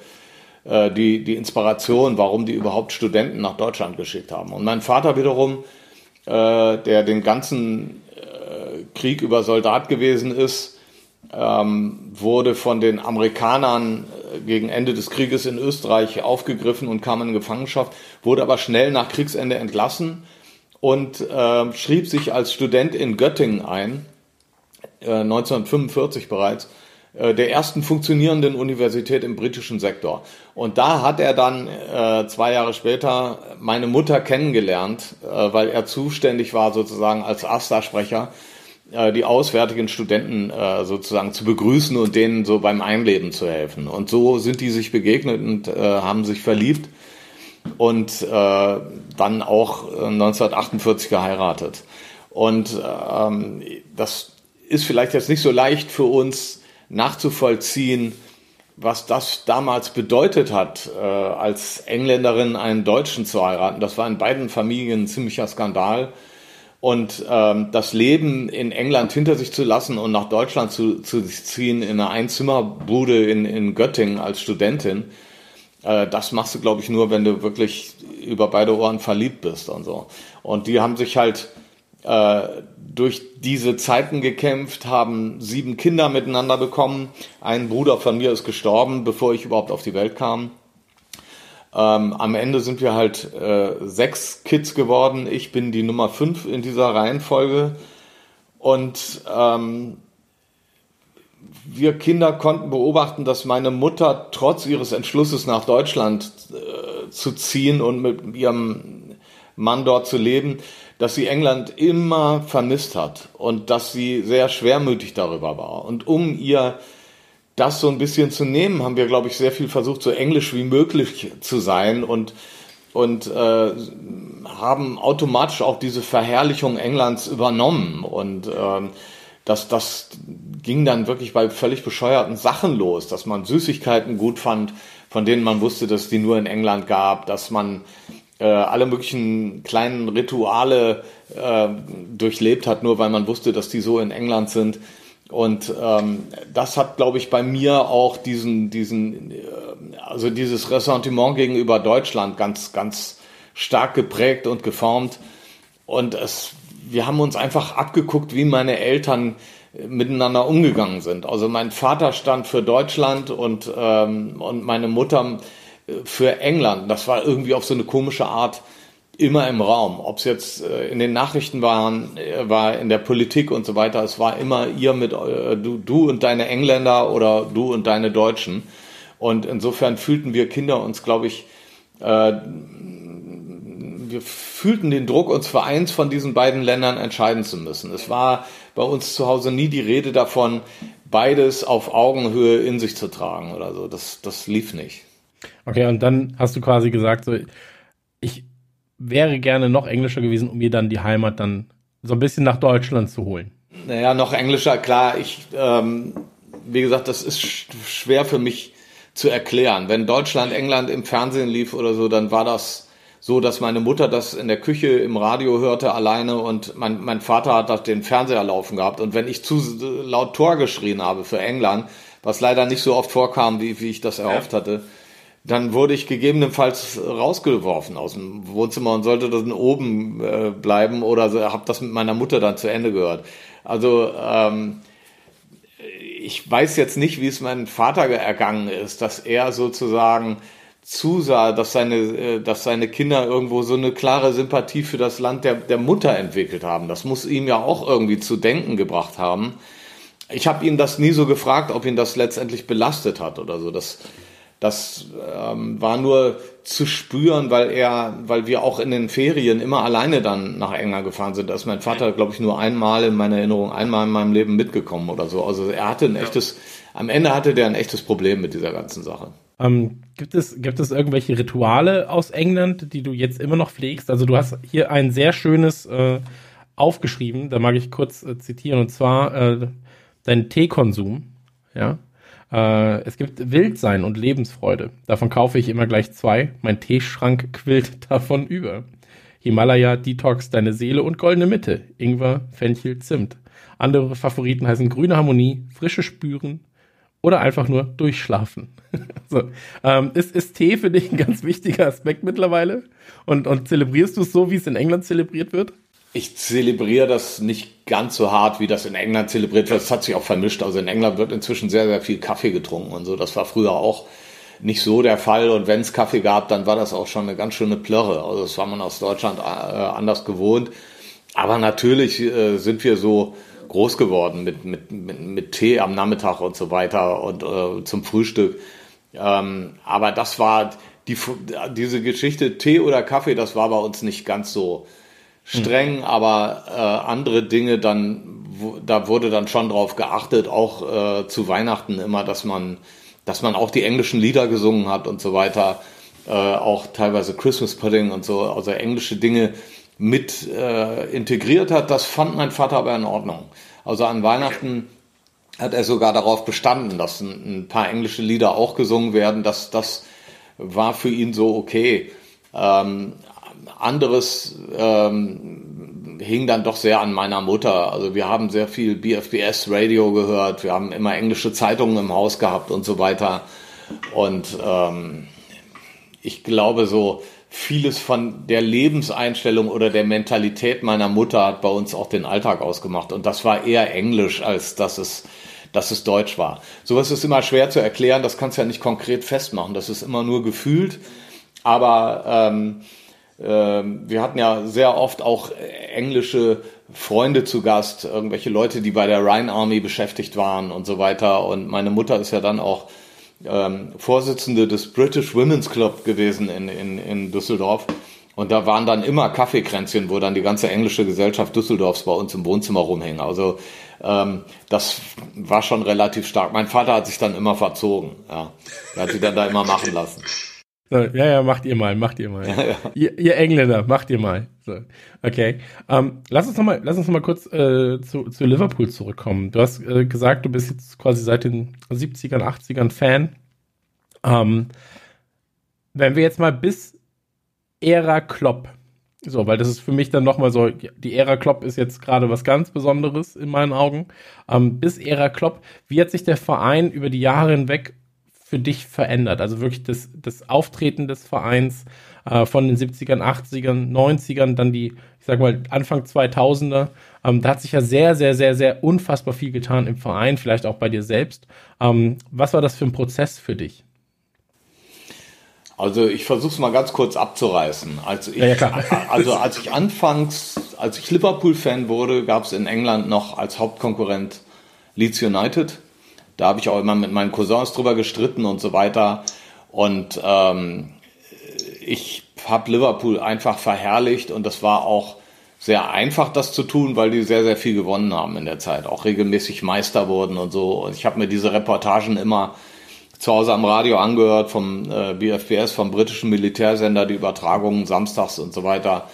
äh, die, die Inspiration, warum die überhaupt Studenten nach Deutschland geschickt haben. Und mein Vater wiederum, äh, der den ganzen äh, Krieg über Soldat gewesen ist, ähm, wurde von den Amerikanern äh, gegen Ende des Krieges in Österreich aufgegriffen und kam in Gefangenschaft, wurde aber schnell nach Kriegsende entlassen und äh, schrieb sich als Student in Göttingen ein, äh, 1945 bereits, der ersten funktionierenden Universität im britischen Sektor. Und da hat er dann äh, zwei Jahre später meine Mutter kennengelernt, äh, weil er zuständig war sozusagen als AStA-Sprecher äh, die auswärtigen Studenten äh, sozusagen zu begrüßen und denen so beim Einleben zu helfen. Und so sind die sich begegnet und äh, haben sich verliebt und äh, dann auch 1948 geheiratet. Und ähm, das ist vielleicht jetzt nicht so leicht für uns nachzuvollziehen, was das damals bedeutet hat, äh, als Engländerin einen Deutschen zu heiraten. Das war in beiden Familien ein ziemlicher Skandal. Und ähm, das Leben in England hinter sich zu lassen und nach Deutschland zu, zu ziehen in eine Einzimmerbude in, in Göttingen als Studentin, äh, das machst du, glaube ich, nur, wenn du wirklich über beide Ohren verliebt bist und so. Und die haben sich halt durch diese Zeiten gekämpft, haben sieben Kinder miteinander bekommen. Ein Bruder von mir ist gestorben, bevor ich überhaupt auf die Welt kam. Ähm, am Ende sind wir halt äh, sechs Kids geworden. Ich bin die Nummer fünf in dieser Reihenfolge. Und ähm, wir Kinder konnten beobachten, dass meine Mutter trotz ihres Entschlusses nach Deutschland äh, zu ziehen und mit ihrem Mann dort zu leben, dass sie England immer vermisst hat und dass sie sehr schwermütig darüber war. Und um ihr das so ein bisschen zu nehmen, haben wir, glaube ich, sehr viel versucht, so englisch wie möglich zu sein und, und äh, haben automatisch auch diese Verherrlichung Englands übernommen. Und ähm, das, das ging dann wirklich bei völlig bescheuerten Sachen los, dass man Süßigkeiten gut fand, von denen man wusste, dass die nur in England gab, dass man äh, alle möglichen kleinen Rituale äh, durchlebt hat, nur weil man wusste, dass die so in England sind. Und ähm, das hat, glaube ich, bei mir auch diesen, diesen, äh, also dieses Ressentiment gegenüber Deutschland ganz, ganz stark geprägt und geformt. Und es, wir haben uns einfach abgeguckt, wie meine Eltern miteinander umgegangen sind. Also mein Vater stand für Deutschland und, ähm, und meine Mutter für England. Das war irgendwie auf so eine komische Art immer im Raum. Ob es jetzt äh, in den Nachrichten waren, äh, war in der Politik und so weiter, es war immer ihr mit äh, du, du und deine Engländer oder du und deine Deutschen. Und insofern fühlten wir Kinder uns, glaube ich, äh, wir fühlten den Druck, uns für eins von diesen beiden Ländern entscheiden zu müssen. Es war bei uns zu Hause nie die Rede davon, beides auf Augenhöhe in sich zu tragen oder so. Das, das lief nicht. Okay, und dann hast du quasi gesagt, so, ich wäre gerne noch englischer gewesen, um mir dann die Heimat dann so ein bisschen nach Deutschland zu holen. Naja, noch englischer, klar. Ich, ähm, wie gesagt, das ist schwer für mich zu erklären. Wenn Deutschland, England im Fernsehen lief oder so, dann war das so, dass meine Mutter das in der Küche im Radio hörte alleine und mein, mein Vater hat das den Fernseher laufen gehabt. Und wenn ich zu laut Tor geschrien habe für England, was leider nicht so oft vorkam, wie, wie ich das erhofft hatte, dann wurde ich gegebenenfalls rausgeworfen aus dem Wohnzimmer und sollte dann oben äh, bleiben oder so, habe das mit meiner Mutter dann zu Ende gehört. Also ähm, ich weiß jetzt nicht, wie es meinem Vater ergangen ist, dass er sozusagen zusah, dass seine, äh, dass seine Kinder irgendwo so eine klare Sympathie für das Land der, der Mutter entwickelt haben. Das muss ihm ja auch irgendwie zu denken gebracht haben. Ich habe ihn das nie so gefragt, ob ihn das letztendlich belastet hat oder so. Das, das ähm, war nur zu spüren, weil er, weil wir auch in den Ferien immer alleine dann nach England gefahren sind. Da ist mein Vater, glaube ich, nur einmal in meiner Erinnerung, einmal in meinem Leben mitgekommen oder so. Also er hatte ein echtes, am Ende hatte der ein echtes Problem mit dieser ganzen Sache. Ähm, gibt es, gibt es irgendwelche Rituale aus England, die du jetzt immer noch pflegst? Also du hast hier ein sehr schönes äh, aufgeschrieben, da mag ich kurz äh, zitieren, und zwar äh, dein Teekonsum, ja. Äh, es gibt Wildsein und Lebensfreude. Davon kaufe ich immer gleich zwei. Mein Teeschrank quillt davon über. Himalaya, Detox, deine Seele und goldene Mitte. Ingwer, Fenchel, Zimt. Andere Favoriten heißen grüne Harmonie, frische Spüren oder einfach nur durchschlafen. so. ähm, ist, ist Tee für dich ein ganz wichtiger Aspekt mittlerweile? Und, und zelebrierst du es so, wie es in England zelebriert wird? Ich zelebriere das nicht ganz so hart, wie das in England zelebriert wird. Das hat sich auch vermischt. Also in England wird inzwischen sehr, sehr viel Kaffee getrunken und so. Das war früher auch nicht so der Fall. Und wenn es Kaffee gab, dann war das auch schon eine ganz schöne Plörre. Also das war man aus Deutschland äh, anders gewohnt. Aber natürlich äh, sind wir so groß geworden mit, mit, mit, mit Tee am Nachmittag und so weiter und äh, zum Frühstück. Ähm, aber das war die, diese Geschichte Tee oder Kaffee, das war bei uns nicht ganz so streng, mhm. aber äh, andere Dinge dann, wo, da wurde dann schon drauf geachtet, auch äh, zu Weihnachten immer, dass man, dass man auch die englischen Lieder gesungen hat und so weiter, äh, auch teilweise Christmas Pudding und so, also englische Dinge mit äh, integriert hat. Das fand mein Vater aber in Ordnung. Also an Weihnachten hat er sogar darauf bestanden, dass ein, ein paar englische Lieder auch gesungen werden. Das, das war für ihn so okay. Ähm, anderes ähm, hing dann doch sehr an meiner Mutter. Also wir haben sehr viel BFBS Radio gehört, wir haben immer englische Zeitungen im Haus gehabt und so weiter. Und ähm, ich glaube so, vieles von der Lebenseinstellung oder der Mentalität meiner Mutter hat bei uns auch den Alltag ausgemacht. Und das war eher Englisch, als dass es, dass es Deutsch war. Sowas ist immer schwer zu erklären, das kannst du ja nicht konkret festmachen. Das ist immer nur gefühlt. Aber ähm, wir hatten ja sehr oft auch englische Freunde zu Gast, irgendwelche Leute, die bei der Rhine Army beschäftigt waren und so weiter. Und meine Mutter ist ja dann auch ähm, Vorsitzende des British Women's Club gewesen in, in, in Düsseldorf. Und da waren dann immer Kaffeekränzchen, wo dann die ganze englische Gesellschaft Düsseldorfs bei uns im Wohnzimmer rumhing. Also ähm, das war schon relativ stark. Mein Vater hat sich dann immer verzogen. Ja. Er hat sich dann da immer machen lassen. So, ja, ja, macht ihr mal, macht ihr mal. Ja, ja. Ihr, ihr, Engländer, macht ihr mal. So, okay. Ähm, lass uns noch mal, lass uns noch mal kurz äh, zu, zu Liverpool zurückkommen. Du hast äh, gesagt, du bist jetzt quasi seit den 70ern, 80ern Fan. Ähm, wenn wir jetzt mal bis Ära Klopp, so, weil das ist für mich dann nochmal so, die Ära Klopp ist jetzt gerade was ganz Besonderes in meinen Augen. Ähm, bis Ära Klopp, wie hat sich der Verein über die Jahre hinweg für dich verändert? Also wirklich das, das Auftreten des Vereins äh, von den 70ern, 80ern, 90ern, dann die, ich sag mal, Anfang 2000er. Ähm, da hat sich ja sehr, sehr, sehr, sehr unfassbar viel getan im Verein, vielleicht auch bei dir selbst. Ähm, was war das für ein Prozess für dich? Also ich versuche es mal ganz kurz abzureißen. Als ich, ja, also als ich anfangs, als ich Liverpool-Fan wurde, gab es in England noch als Hauptkonkurrent Leeds United. Da habe ich auch immer mit meinen Cousins drüber gestritten und so weiter. Und ähm, ich habe Liverpool einfach verherrlicht und das war auch sehr einfach, das zu tun, weil die sehr, sehr viel gewonnen haben in der Zeit, auch regelmäßig Meister wurden und so. Und ich habe mir diese Reportagen immer zu Hause am Radio angehört vom äh, BFBS, vom britischen Militärsender, die Übertragungen samstags und so weiter.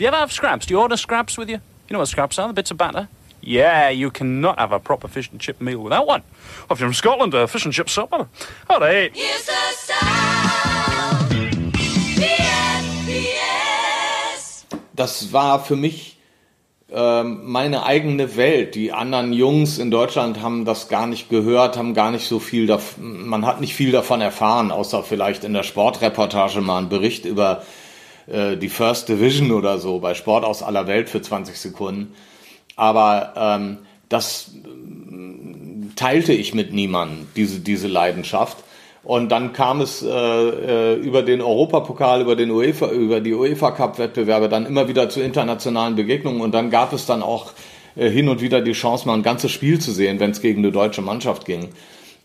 Do you ever have scraps? Do you order scraps with you? You know what scraps are? The bits of batter? Yeah, you cannot have a proper fish and chip meal without one. If you're from Scotland, a fish and chip supper. All right. Das war für mich ähm, meine eigene Welt. Die anderen Jungs in Deutschland haben das gar nicht gehört, haben gar nicht so viel davon, man hat nicht viel davon erfahren, außer vielleicht in der Sportreportage mal einen Bericht über äh, die First Division oder so bei Sport aus aller Welt für 20 Sekunden. Aber ähm, das äh, teilte ich mit niemandem, diese, diese Leidenschaft. Und dann kam es äh, äh, über den Europapokal, über den UEFA, über die UEFA Cup Wettbewerbe dann immer wieder zu internationalen Begegnungen und dann gab es dann auch äh, hin und wieder die Chance, mal ein ganzes Spiel zu sehen, wenn es gegen eine deutsche Mannschaft ging.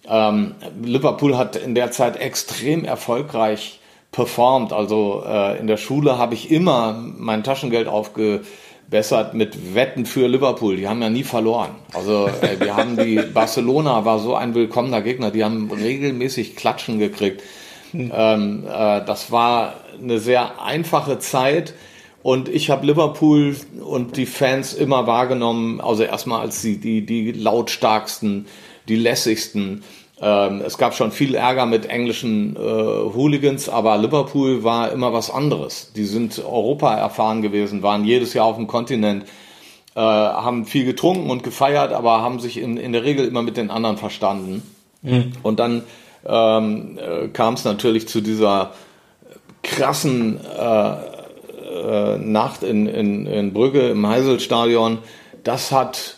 Ähm, Liverpool hat in der Zeit extrem erfolgreich performt. Also äh, in der Schule habe ich immer mein Taschengeld aufgebessert mit Wetten für Liverpool. Die haben ja nie verloren. Also äh, wir haben die Barcelona war so ein willkommener Gegner. Die haben regelmäßig Klatschen gekriegt. Hm. Ähm, äh, das war eine sehr einfache Zeit. Und ich habe Liverpool und die Fans immer wahrgenommen, also erstmal als die, die, die lautstarksten, die lässigsten, ähm, es gab schon viel Ärger mit englischen äh, Hooligans, aber Liverpool war immer was anderes. Die sind Europa erfahren gewesen, waren jedes Jahr auf dem Kontinent, äh, haben viel getrunken und gefeiert, aber haben sich in, in der Regel immer mit den anderen verstanden. Mhm. Und dann ähm, äh, kam es natürlich zu dieser krassen äh, äh, Nacht in, in, in Brügge im Heiselstadion. Das hat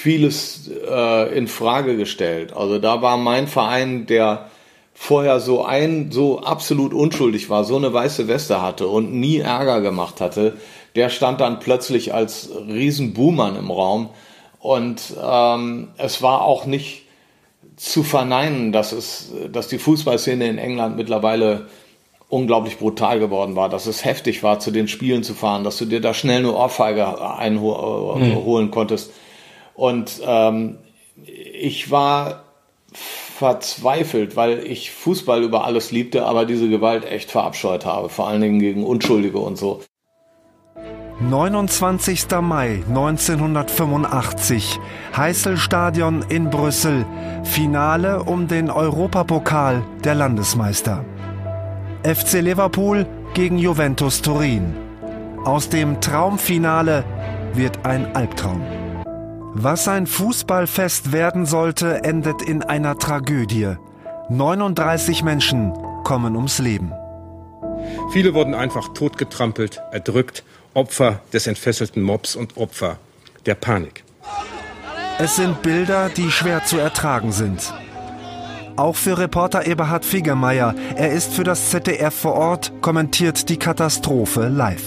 vieles äh, in Frage gestellt. Also da war mein Verein, der vorher so ein, so absolut unschuldig war, so eine weiße Weste hatte und nie Ärger gemacht hatte, der stand dann plötzlich als Riesenbuhmann im Raum. Und ähm, es war auch nicht zu verneinen, dass es, dass die Fußballszene in England mittlerweile unglaublich brutal geworden war, dass es heftig war, zu den Spielen zu fahren, dass du dir da schnell eine Ohrfeige einholen mhm. konntest. Und ähm, ich war verzweifelt, weil ich Fußball über alles liebte, aber diese Gewalt echt verabscheut habe, vor allen Dingen gegen Unschuldige und so. 29. Mai 1985, Heißelstadion in Brüssel, Finale um den Europapokal der Landesmeister. FC Liverpool gegen Juventus Turin. Aus dem Traumfinale wird ein Albtraum. Was ein Fußballfest werden sollte, endet in einer Tragödie. 39 Menschen kommen ums Leben. Viele wurden einfach totgetrampelt, erdrückt, Opfer des entfesselten Mobs und Opfer der Panik. Es sind Bilder, die schwer zu ertragen sind. Auch für Reporter Eberhard Figermeier, er ist für das ZDF vor Ort, kommentiert die Katastrophe live.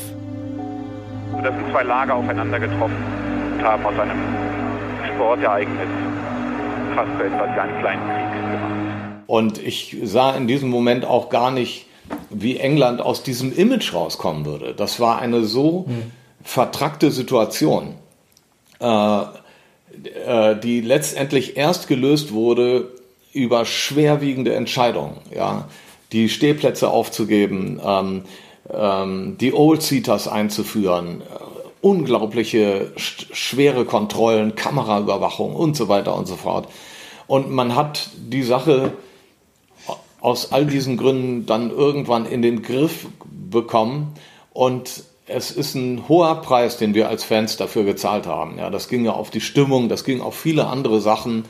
Da sind zwei Lager aufeinander getroffen und haben aus einem Sportereignis fast so etwas einen kleinen Krieg gemacht. Und ich sah in diesem Moment auch gar nicht, wie England aus diesem Image rauskommen würde. Das war eine so hm. vertrackte Situation, äh, äh, die letztendlich erst gelöst wurde über schwerwiegende Entscheidungen. Ja? Die Stehplätze aufzugeben, ähm, ähm, die Old Seaters einzuführen, unglaubliche schwere Kontrollen, Kameraüberwachung und so weiter und so fort. Und man hat die Sache aus all diesen Gründen dann irgendwann in den Griff bekommen und es ist ein hoher Preis, den wir als Fans dafür gezahlt haben. Ja, das ging ja auf die Stimmung, das ging auf viele andere Sachen.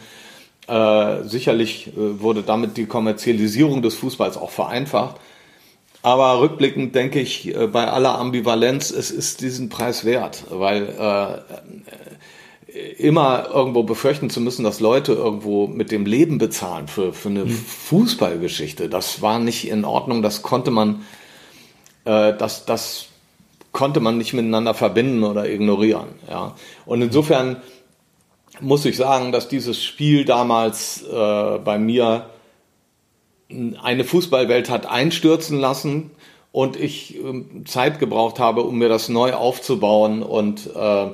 Äh, sicherlich äh, wurde damit die Kommerzialisierung des Fußballs auch vereinfacht. Aber rückblickend denke ich, äh, bei aller Ambivalenz, es ist diesen Preis wert, weil äh, immer irgendwo befürchten zu müssen, dass Leute irgendwo mit dem Leben bezahlen für, für eine mhm. Fußballgeschichte. Das war nicht in Ordnung, das konnte man, äh, das, das konnte man nicht miteinander verbinden oder ignorieren. Ja. Und insofern muss ich sagen, dass dieses Spiel damals äh, bei mir eine Fußballwelt hat einstürzen lassen und ich äh, Zeit gebraucht habe, um mir das neu aufzubauen und äh,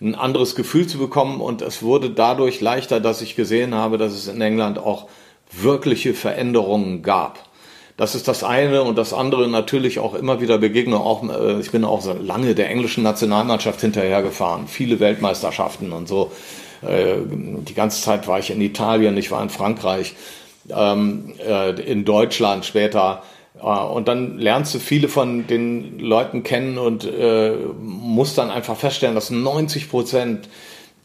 ein anderes Gefühl zu bekommen. Und es wurde dadurch leichter, dass ich gesehen habe, dass es in England auch wirkliche Veränderungen gab. Das ist das eine und das andere natürlich auch immer wieder Begegnung. Auch, äh, ich bin auch so lange der englischen Nationalmannschaft hinterhergefahren, viele Weltmeisterschaften und so. Äh, die ganze Zeit war ich in Italien, ich war in Frankreich, ähm, äh, in Deutschland später. Und dann lernst du viele von den Leuten kennen und äh, musst dann einfach feststellen, dass 90 Prozent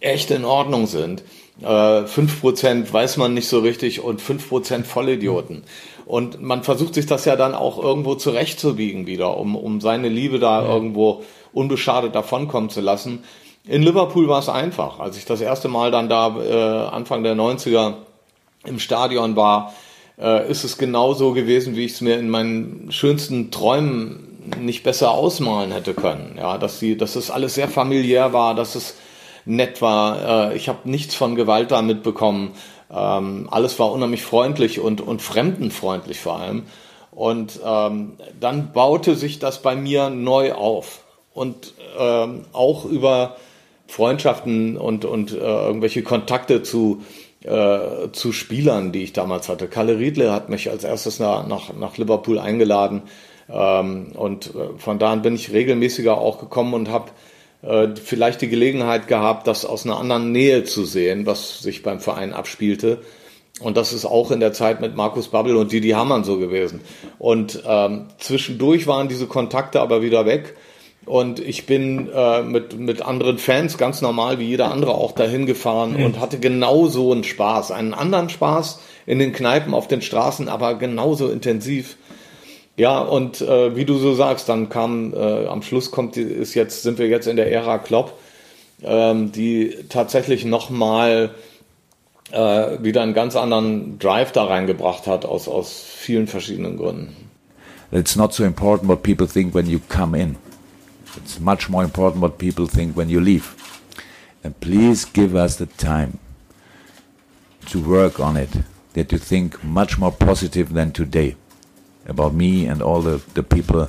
echt in Ordnung sind. Äh, 5 Prozent weiß man nicht so richtig und 5 Prozent Vollidioten. Und man versucht sich das ja dann auch irgendwo zurechtzubiegen wieder, um, um seine Liebe da ja. irgendwo unbeschadet davonkommen zu lassen. In Liverpool war es einfach. Als ich das erste Mal dann da äh, Anfang der 90er im Stadion war, äh, ist es genauso gewesen, wie ich es mir in meinen schönsten Träumen nicht besser ausmalen hätte können. Ja, dass sie, dass es alles sehr familiär war, dass es nett war. Äh, ich habe nichts von Gewalt da mitbekommen. Ähm, alles war unheimlich freundlich und, und fremdenfreundlich vor allem. Und ähm, dann baute sich das bei mir neu auf. Und ähm, auch über Freundschaften und, und äh, irgendwelche Kontakte zu äh, zu Spielern, die ich damals hatte. Kalle Riedle hat mich als erstes nach, nach, nach Liverpool eingeladen ähm, und äh, von da an bin ich regelmäßiger auch gekommen und habe äh, vielleicht die Gelegenheit gehabt, das aus einer anderen Nähe zu sehen, was sich beim Verein abspielte. Und das ist auch in der Zeit mit Markus Babbel und Didi Hamann so gewesen. Und ähm, zwischendurch waren diese Kontakte aber wieder weg. Und ich bin äh, mit, mit anderen Fans ganz normal wie jeder andere auch dahin gefahren mhm. und hatte genauso einen Spaß. Einen anderen Spaß in den Kneipen, auf den Straßen, aber genauso intensiv. Ja, und äh, wie du so sagst, dann kam äh, am Schluss kommt ist jetzt sind wir jetzt in der Ära Klopp, ähm, die tatsächlich nochmal äh, wieder einen ganz anderen Drive da reingebracht hat aus aus vielen verschiedenen Gründen. It's not so important what people think when you come in. It's much more important what people think when you leave. And please give us the time to work on it, that you think much more positive than today about me and all the, the people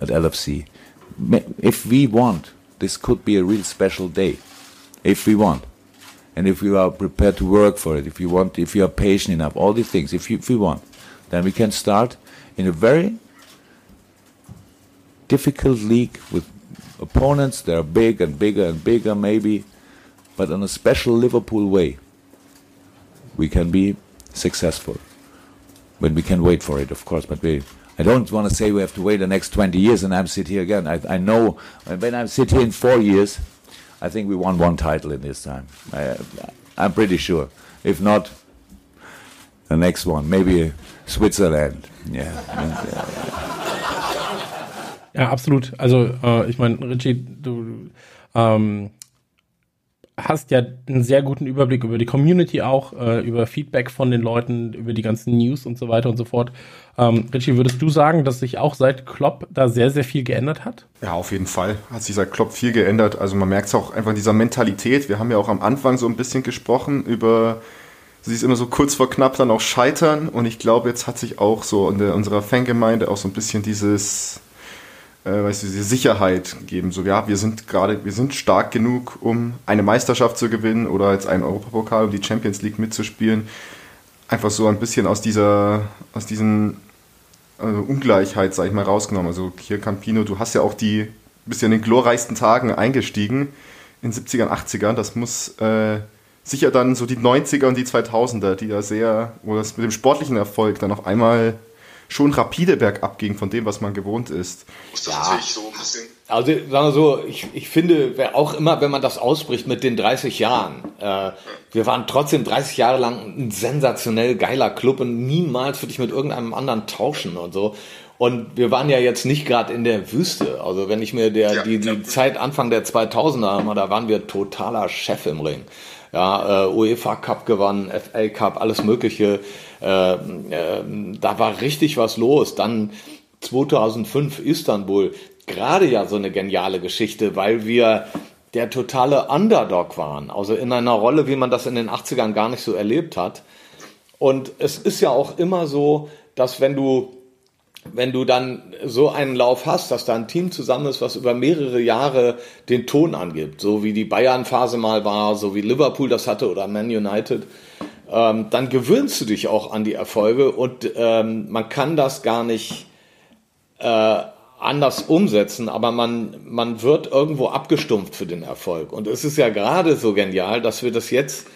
at LFC. If we want, this could be a real special day. If we want. and if you are prepared to work for it, if you want, if you are patient enough, all these things, if you, if you want, then we can start in a very difficult league with opponents They're big and bigger and bigger, maybe, but in a special Liverpool way. We can be successful when we can wait for it, of course. But we, I don't want to say we have to wait the next 20 years and I'm sit here again. I, I know when I'm sit here in four years, I think we won one title in this time. I, I'm pretty sure. If not, the next one, maybe Switzerland. Yeah. Ja, absolut. Also äh, ich meine, Richie, du ähm, hast ja einen sehr guten Überblick über die Community auch, äh, über Feedback von den Leuten, über die ganzen News und so weiter und so fort. Ähm, Richie, würdest du sagen, dass sich auch seit Klopp da sehr, sehr viel geändert hat? Ja, auf jeden Fall hat sich seit Klopp viel geändert. Also man merkt es auch einfach in dieser Mentalität. Wir haben ja auch am Anfang so ein bisschen gesprochen über sie ist immer so kurz vor knapp dann auch scheitern und ich glaube, jetzt hat sich auch so in der, unserer Fangemeinde auch so ein bisschen dieses äh, weißt du, diese Sicherheit geben. So, ja, wir sind gerade, wir sind stark genug, um eine Meisterschaft zu gewinnen oder jetzt einen Europapokal, um die Champions League mitzuspielen. Einfach so ein bisschen aus dieser, aus diesen also Ungleichheit, sag ich mal, rausgenommen. Also hier Campino, du hast ja auch die, bist ja in den glorreichsten Tagen eingestiegen, in 70ern, 80ern. Das muss äh, sicher dann so die 90er und die 2000er, die ja sehr, wo das mit dem sportlichen Erfolg dann auf einmal schon rapide bergab ging von dem, was man gewohnt ist. Das ja. natürlich so ein bisschen. Also sagen wir so, ich, ich finde, auch immer, wenn man das ausbricht mit den 30 Jahren, äh, wir waren trotzdem 30 Jahre lang ein sensationell geiler Club und niemals würde ich mit irgendeinem anderen tauschen und so. Und wir waren ja jetzt nicht gerade in der Wüste. Also wenn ich mir der, ja, die, die Zeit Anfang der 2000er habe, da waren wir totaler Chef im Ring. Ja, äh, UEFA Cup gewonnen, FA Cup, alles Mögliche. Äh, äh, da war richtig was los. Dann 2005 Istanbul, gerade ja so eine geniale Geschichte, weil wir der totale Underdog waren. Also in einer Rolle, wie man das in den 80ern gar nicht so erlebt hat. Und es ist ja auch immer so, dass wenn du wenn du dann so einen Lauf hast, dass da ein Team zusammen ist, was über mehrere Jahre den Ton angibt, so wie die Bayern-Phase mal war, so wie Liverpool das hatte oder Man United, ähm, dann gewöhnst du dich auch an die Erfolge und ähm, man kann das gar nicht äh, anders umsetzen, aber man, man wird irgendwo abgestumpft für den Erfolg. Und es ist ja gerade so genial, dass wir das jetzt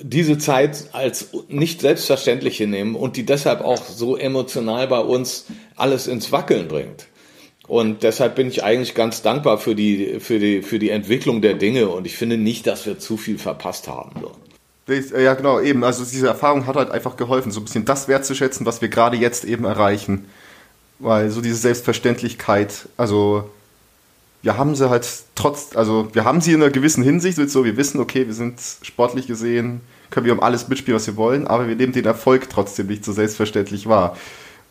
diese Zeit als nicht selbstverständliche nehmen und die deshalb auch so emotional bei uns alles ins Wackeln bringt. Und deshalb bin ich eigentlich ganz dankbar für die, für die, für die Entwicklung der Dinge und ich finde nicht, dass wir zu viel verpasst haben. Äh, ja, genau, eben. Also diese Erfahrung hat halt einfach geholfen, so ein bisschen das wertzuschätzen, was wir gerade jetzt eben erreichen. Weil so diese Selbstverständlichkeit, also wir haben sie halt trotz, also wir haben sie in einer gewissen Hinsicht, so wir wissen, okay, wir sind sportlich gesehen, können wir um alles mitspielen, was wir wollen, aber wir nehmen den Erfolg trotzdem nicht so selbstverständlich wahr,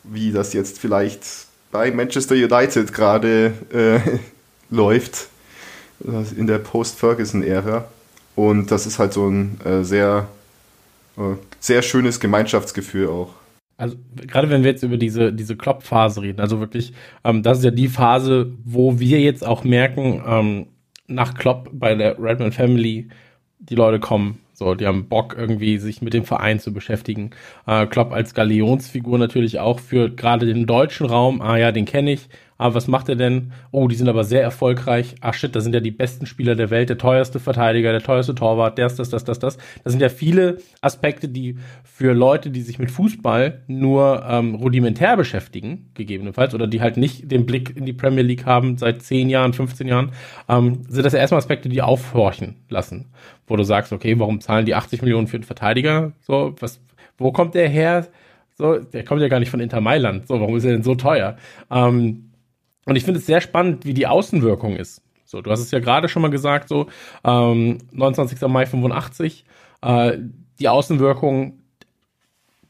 wie das jetzt vielleicht bei Manchester United gerade äh, läuft, in der Post-Ferguson-Ära. Und das ist halt so ein äh, sehr, äh, sehr schönes Gemeinschaftsgefühl auch. Also gerade wenn wir jetzt über diese, diese Klopp-Phase reden, also wirklich, ähm, das ist ja die Phase, wo wir jetzt auch merken, ähm, nach Klopp bei der Redman Family, die Leute kommen, so, die haben Bock irgendwie sich mit dem Verein zu beschäftigen. Äh, Klopp als Galionsfigur natürlich auch für gerade den deutschen Raum, ah ja, den kenne ich, aber was macht er denn? Oh, die sind aber sehr erfolgreich. Ach shit, das sind ja die besten Spieler der Welt, der teuerste Verteidiger, der teuerste Torwart, das, das, das, das, das. Das sind ja viele Aspekte, die für Leute, die sich mit Fußball nur ähm, rudimentär beschäftigen, gegebenenfalls, oder die halt nicht den Blick in die Premier League haben seit 10 Jahren, 15 Jahren, ähm, sind das ja erstmal Aspekte, die aufhorchen lassen. Wo du sagst, okay, warum zahlen die 80 Millionen für einen Verteidiger? So, was, wo kommt der her? So, der kommt ja gar nicht von Inter Mailand. So, warum ist er denn so teuer? Ähm, und ich finde es sehr spannend, wie die Außenwirkung ist. So, du hast es ja gerade schon mal gesagt, so ähm, 29. Mai 85, äh, die Außenwirkung,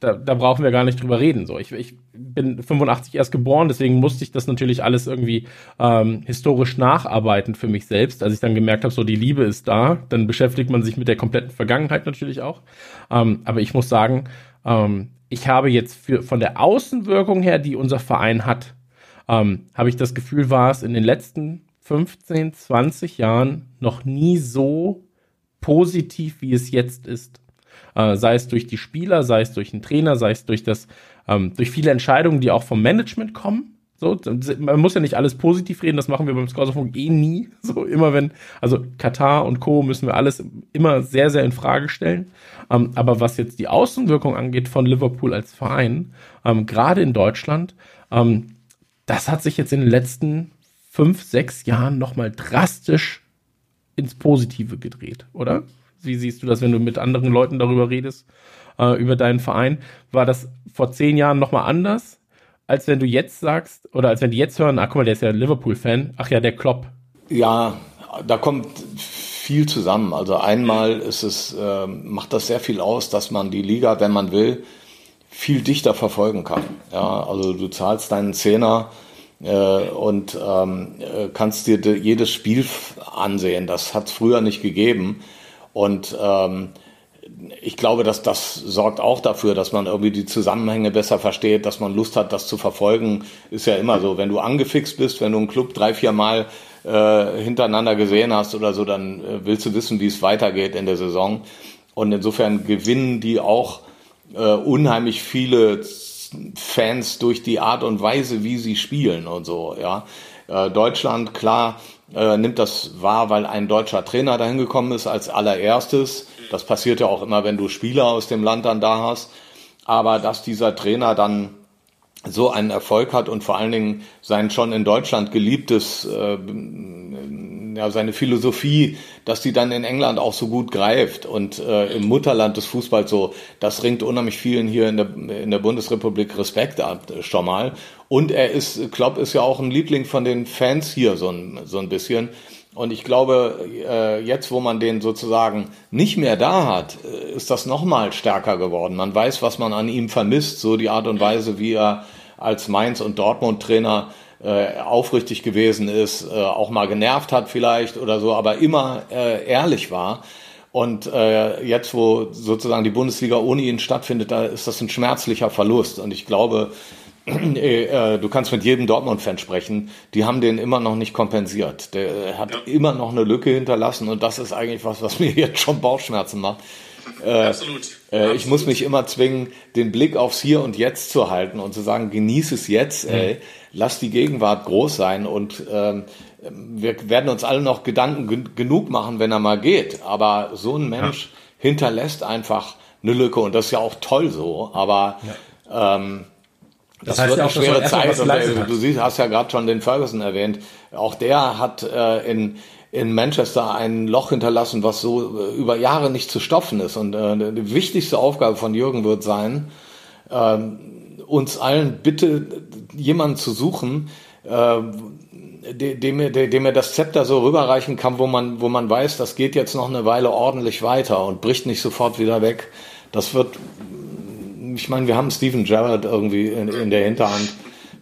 da, da brauchen wir gar nicht drüber reden. So, ich, ich bin 85 erst geboren, deswegen musste ich das natürlich alles irgendwie ähm, historisch nacharbeiten für mich selbst. Als ich dann gemerkt habe, so die Liebe ist da, dann beschäftigt man sich mit der kompletten Vergangenheit natürlich auch. Ähm, aber ich muss sagen, ähm, ich habe jetzt für, von der Außenwirkung her, die unser Verein hat, ähm, habe ich das Gefühl, war es in den letzten 15, 20 Jahren noch nie so positiv, wie es jetzt ist. Äh, sei es durch die Spieler, sei es durch den Trainer, sei es durch das, ähm, durch viele Entscheidungen, die auch vom Management kommen. So, man muss ja nicht alles positiv reden, das machen wir beim Scousefunk eh nie. So, immer wenn, also Katar und Co. müssen wir alles immer sehr, sehr in Frage stellen. Ähm, aber was jetzt die Außenwirkung angeht von Liverpool als Verein, ähm, gerade in Deutschland, ähm, das hat sich jetzt in den letzten fünf, sechs Jahren nochmal drastisch ins Positive gedreht, oder? Wie siehst du das, wenn du mit anderen Leuten darüber redest, äh, über deinen Verein? War das vor zehn Jahren nochmal anders, als wenn du jetzt sagst, oder als wenn die jetzt hören, ach guck mal, der ist ja Liverpool-Fan, ach ja, der Klopp. Ja, da kommt viel zusammen. Also einmal ist es, äh, macht das sehr viel aus, dass man die Liga, wenn man will, viel dichter verfolgen kann. Ja, also du zahlst deinen Zehner äh, und ähm, äh, kannst dir jedes Spiel ansehen. Das hat es früher nicht gegeben. Und ähm, ich glaube, dass das sorgt auch dafür, dass man irgendwie die Zusammenhänge besser versteht, dass man Lust hat, das zu verfolgen. Ist ja immer so, wenn du angefixt bist, wenn du einen Club drei, vier Mal äh, hintereinander gesehen hast oder so, dann äh, willst du wissen, wie es weitergeht in der Saison. Und insofern gewinnen die auch äh, unheimlich viele Fans durch die Art und Weise, wie sie spielen und so. Ja, äh, Deutschland klar äh, nimmt das wahr, weil ein deutscher Trainer dahin gekommen ist als allererstes. Das passiert ja auch immer, wenn du Spieler aus dem Land dann da hast. Aber dass dieser Trainer dann so einen Erfolg hat und vor allen Dingen sein schon in Deutschland geliebtes, äh, ja, seine Philosophie, dass die dann in England auch so gut greift und äh, im Mutterland des Fußballs so, das ringt unheimlich vielen hier in der, in der Bundesrepublik Respekt ab, schon mal. Und er ist, Klopp ist ja auch ein Liebling von den Fans hier so ein, so ein bisschen. Und ich glaube, äh, jetzt, wo man den sozusagen nicht mehr da hat, äh, ist das nochmal stärker geworden. Man weiß, was man an ihm vermisst, so die Art und Weise, wie er als Mainz- und Dortmund-Trainer äh, aufrichtig gewesen ist, äh, auch mal genervt hat vielleicht oder so, aber immer äh, ehrlich war. Und äh, jetzt, wo sozusagen die Bundesliga ohne ihn stattfindet, da ist das ein schmerzlicher Verlust. Und ich glaube, äh, äh, du kannst mit jedem Dortmund-Fan sprechen, die haben den immer noch nicht kompensiert. Der hat ja. immer noch eine Lücke hinterlassen und das ist eigentlich was, was mir jetzt schon Bauchschmerzen macht. Äh, Absolut. Äh, Absolut. Ich muss mich immer zwingen, den Blick aufs Hier und Jetzt zu halten und zu sagen, genieß es jetzt, mhm. ey, lass die Gegenwart groß sein und ähm, wir werden uns alle noch Gedanken genug machen, wenn er mal geht. Aber so ein Mensch ja. hinterlässt einfach eine Lücke und das ist ja auch toll so. Aber ja. ähm, das, das heißt wird ja auch, eine schwere Zeit. Und, äh, du siehst, hast ja gerade schon den Ferguson erwähnt. Auch der hat äh, in in Manchester ein Loch hinterlassen, was so äh, über Jahre nicht zu stopfen ist. Und äh, die wichtigste Aufgabe von Jürgen wird sein, äh, uns allen bitte jemanden zu suchen, äh, dem, er, dem er das Zepter so rüberreichen kann, wo man, wo man weiß, das geht jetzt noch eine Weile ordentlich weiter und bricht nicht sofort wieder weg. Das wird ich meine, wir haben Steven Gerrard irgendwie in, in, der Hinterhand,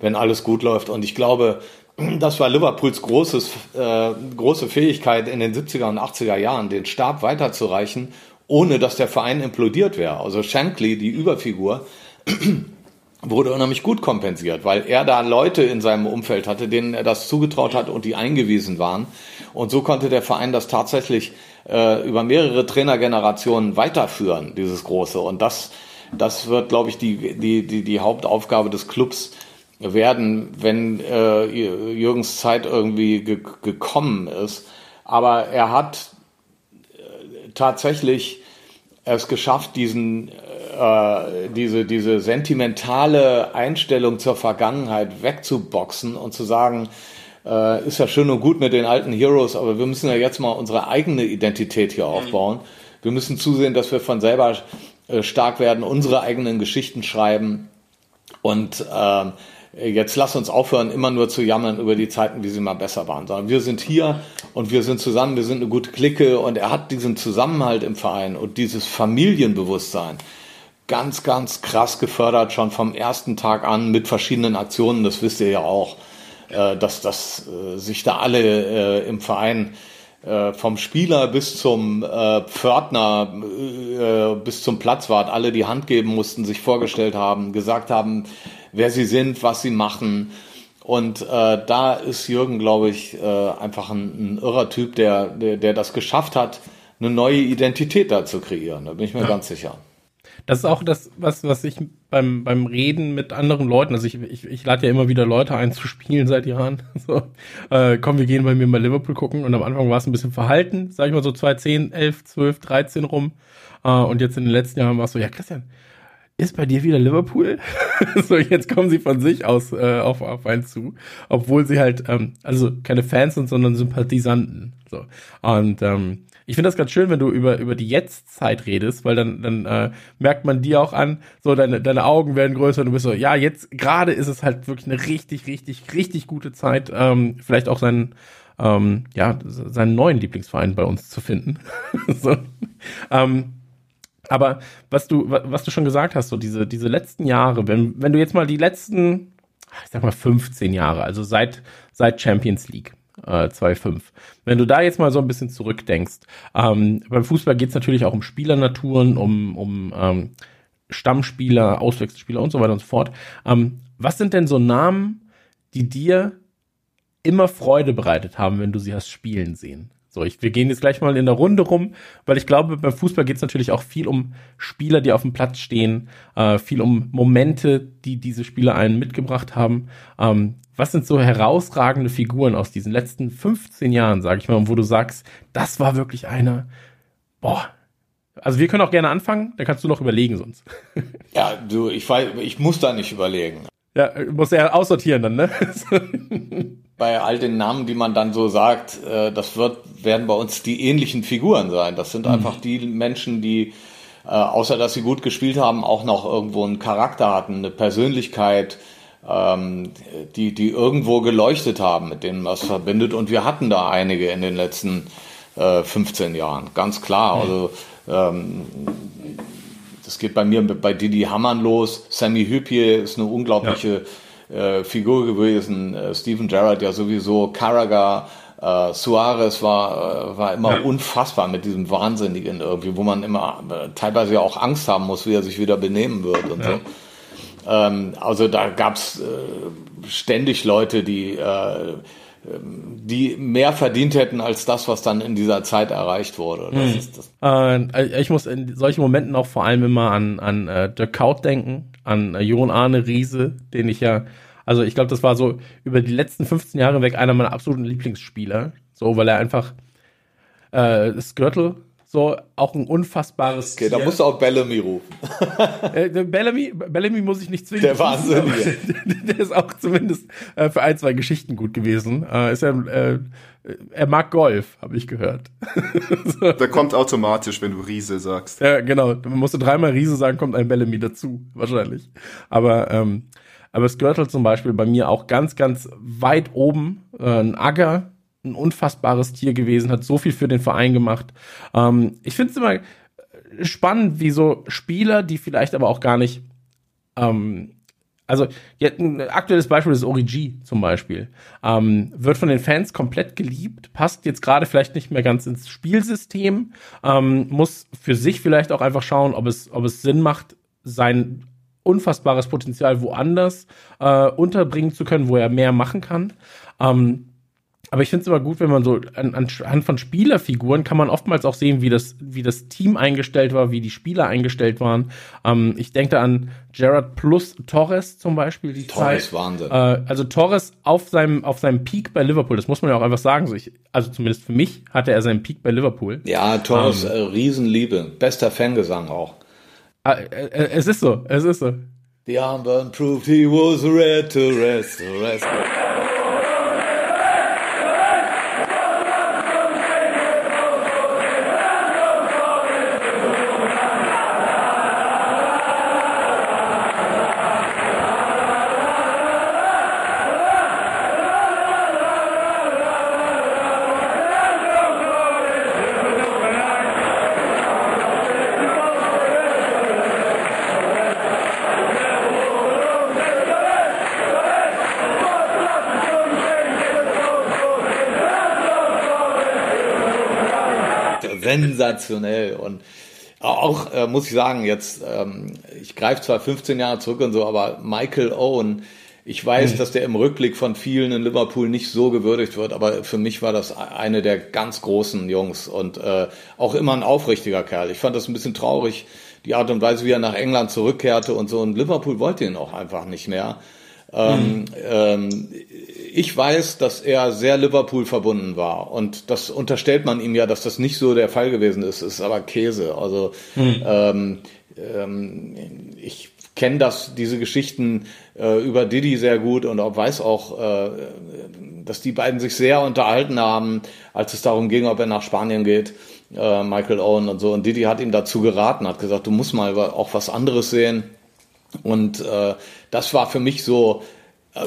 wenn alles gut läuft. Und ich glaube, das war Liverpools großes, äh, große Fähigkeit in den 70er und 80er Jahren, den Stab weiterzureichen, ohne dass der Verein implodiert wäre. Also Shankly, die Überfigur, wurde unheimlich gut kompensiert, weil er da Leute in seinem Umfeld hatte, denen er das zugetraut hat und die eingewiesen waren. Und so konnte der Verein das tatsächlich äh, über mehrere Trainergenerationen weiterführen, dieses Große. Und das das wird, glaube ich, die, die, die, die Hauptaufgabe des Clubs werden, wenn äh, Jürgens Zeit irgendwie ge gekommen ist. Aber er hat äh, tatsächlich es geschafft, diesen, äh, diese, diese sentimentale Einstellung zur Vergangenheit wegzuboxen und zu sagen, äh, ist ja schön und gut mit den alten Heroes, aber wir müssen ja jetzt mal unsere eigene Identität hier aufbauen. Wir müssen zusehen, dass wir von selber äh, stark werden, unsere eigenen Geschichten schreiben. Und äh, jetzt lass uns aufhören, immer nur zu jammern über die Zeiten, wie sie mal besser waren, sondern wir sind hier und wir sind zusammen, wir sind eine gute Clique und er hat diesen Zusammenhalt im Verein und dieses Familienbewusstsein ganz, ganz krass gefördert, schon vom ersten Tag an mit verschiedenen Aktionen, das wisst ihr ja auch, äh, dass, dass äh, sich da alle äh, im Verein äh, vom Spieler bis zum äh, Pförtner, äh, bis zum Platzwart, alle die Hand geben mussten, sich vorgestellt haben, gesagt haben, wer sie sind, was sie machen. Und äh, da ist Jürgen, glaube ich, äh, einfach ein, ein irrer Typ, der, der, der das geschafft hat, eine neue Identität da zu kreieren. Da bin ich mir ja. ganz sicher. Das ist auch das, was, was ich beim, beim Reden mit anderen Leuten, also ich, ich, ich lade ja immer wieder Leute ein zu spielen seit Jahren. So, äh, komm, wir gehen bei mir mal Liverpool gucken und am Anfang war es ein bisschen verhalten, sag ich mal so 2010, 11, 12, 13 rum. Äh, und jetzt in den letzten Jahren war es so, ja Christian, ist bei dir wieder Liverpool? so, jetzt kommen sie von sich aus äh, auf, auf einen zu, obwohl sie halt, ähm, also keine Fans sind, sondern Sympathisanten. So. Und ähm, ich finde das ganz schön, wenn du über, über die Jetztzeit redest, weil dann, dann äh, merkt man dir auch an, so deine, deine Augen werden größer und du bist so, ja, jetzt gerade ist es halt wirklich eine richtig, richtig, richtig gute Zeit, ähm, vielleicht auch seinen, ähm, ja, seinen neuen Lieblingsverein bei uns zu finden. so. ähm, aber was du, was du schon gesagt hast, so diese, diese letzten Jahre, wenn, wenn du jetzt mal die letzten, ich sag mal 15 Jahre, also seit, seit Champions League, äh, 2,5. Wenn du da jetzt mal so ein bisschen zurückdenkst, ähm, beim Fußball geht es natürlich auch um Spielernaturen, um, um ähm, Stammspieler, Auswechselspieler und so weiter und so fort. Ähm, was sind denn so Namen, die dir immer Freude bereitet haben, wenn du sie hast spielen sehen? So, ich, wir gehen jetzt gleich mal in der Runde rum, weil ich glaube, beim Fußball geht es natürlich auch viel um Spieler, die auf dem Platz stehen, äh, viel um Momente, die diese Spieler einen mitgebracht haben. Ähm, was sind so herausragende Figuren aus diesen letzten 15 Jahren, sage ich mal, wo du sagst, das war wirklich einer, boah. Also wir können auch gerne anfangen, dann kannst du noch überlegen sonst. Ja, du, ich, weiß, ich muss da nicht überlegen. Ja, muss er aussortieren dann, ne? bei all den Namen, die man dann so sagt, äh, das wird, werden bei uns die ähnlichen Figuren sein. Das sind mhm. einfach die Menschen, die, äh, außer dass sie gut gespielt haben, auch noch irgendwo einen Charakter hatten, eine Persönlichkeit, ähm, die, die irgendwo geleuchtet haben, mit denen was verbindet. Und wir hatten da einige in den letzten äh, 15 Jahren, ganz klar. Mhm. Also ähm, das geht bei mir bei Didi Hamann los. Sammy Hüppier ist eine unglaubliche ja äh, Figur gewesen. Äh, Steven Gerrard ja sowieso, Carragher, äh, Suarez war, äh, war immer ja. unfassbar mit diesem Wahnsinnigen irgendwie, wo man immer äh, teilweise auch Angst haben muss, wie er sich wieder benehmen wird und ja. so. Ähm, also da gab's äh, ständig Leute, die äh, die mehr verdient hätten als das, was dann in dieser Zeit erreicht wurde. Mhm. Äh, ich muss in solchen Momenten auch vor allem immer an, an äh, Dirk Kaut denken, an äh, Jon Arne Riese, den ich ja, also ich glaube, das war so über die letzten 15 Jahre weg einer meiner absoluten Lieblingsspieler. So, weil er einfach äh, Skirtle so auch ein unfassbares. Okay, Tier. da musst du auch Bellamy rufen. äh, Bellamy, Bellamy muss ich nicht zwingen. Der Wahnsinn. der ist auch zumindest äh, für ein, zwei Geschichten gut gewesen. Äh, ist er, äh, er mag Golf, habe ich gehört. so. Der kommt automatisch, wenn du Riese sagst. Ja, genau. Man musste dreimal Riese sagen, kommt ein Bellamy dazu, wahrscheinlich. Aber ähm, aber Skirtle zum Beispiel bei mir auch ganz, ganz weit oben. Äh, ein Agger, ein unfassbares Tier gewesen, hat so viel für den Verein gemacht. Ähm, ich finde es immer spannend, wie so Spieler, die vielleicht aber auch gar nicht, ähm, also ein aktuelles Beispiel ist Origi zum Beispiel, ähm, wird von den Fans komplett geliebt, passt jetzt gerade vielleicht nicht mehr ganz ins Spielsystem, ähm, muss für sich vielleicht auch einfach schauen, ob es, ob es Sinn macht, sein unfassbares Potenzial woanders äh, unterbringen zu können, wo er mehr machen kann. Ähm, aber ich finde es immer gut, wenn man so an, anhand von Spielerfiguren kann man oftmals auch sehen, wie das, wie das Team eingestellt war, wie die Spieler eingestellt waren. Ähm, ich denke da an Gerard plus Torres zum Beispiel. Die Torres, Zeit. Wahnsinn. Äh, also Torres auf seinem, auf seinem Peak bei Liverpool, das muss man ja auch einfach sagen. So ich, also zumindest für mich hatte er seinen Peak bei Liverpool. Ja, Torres, ähm, äh, Riesenliebe. Bester Fangesang auch. Äh, äh, es ist so, es ist so. The armband proved he was red to rest, to rest. Sensationell. Und auch, äh, muss ich sagen, jetzt, ähm, ich greife zwar 15 Jahre zurück und so, aber Michael Owen Ich weiß, dass der im Rückblick von vielen in Liverpool nicht so gewürdigt wird, aber für mich war das eine der ganz großen Jungs und äh, auch immer ein aufrichtiger Kerl. Ich fand das ein bisschen traurig, die Art und Weise, wie er nach England zurückkehrte und so. Und Liverpool wollte ihn auch einfach nicht mehr. Ähm, ähm, ich weiß, dass er sehr Liverpool verbunden war und das unterstellt man ihm ja, dass das nicht so der Fall gewesen ist. Ist aber Käse. Also ähm, ähm, ich kenne das, diese Geschichten äh, über Didi sehr gut und auch weiß auch, äh, dass die beiden sich sehr unterhalten haben, als es darum ging, ob er nach Spanien geht. Äh, Michael Owen und so. Und Didi hat ihm dazu geraten, hat gesagt, du musst mal auch was anderes sehen. Und äh, das war für mich so,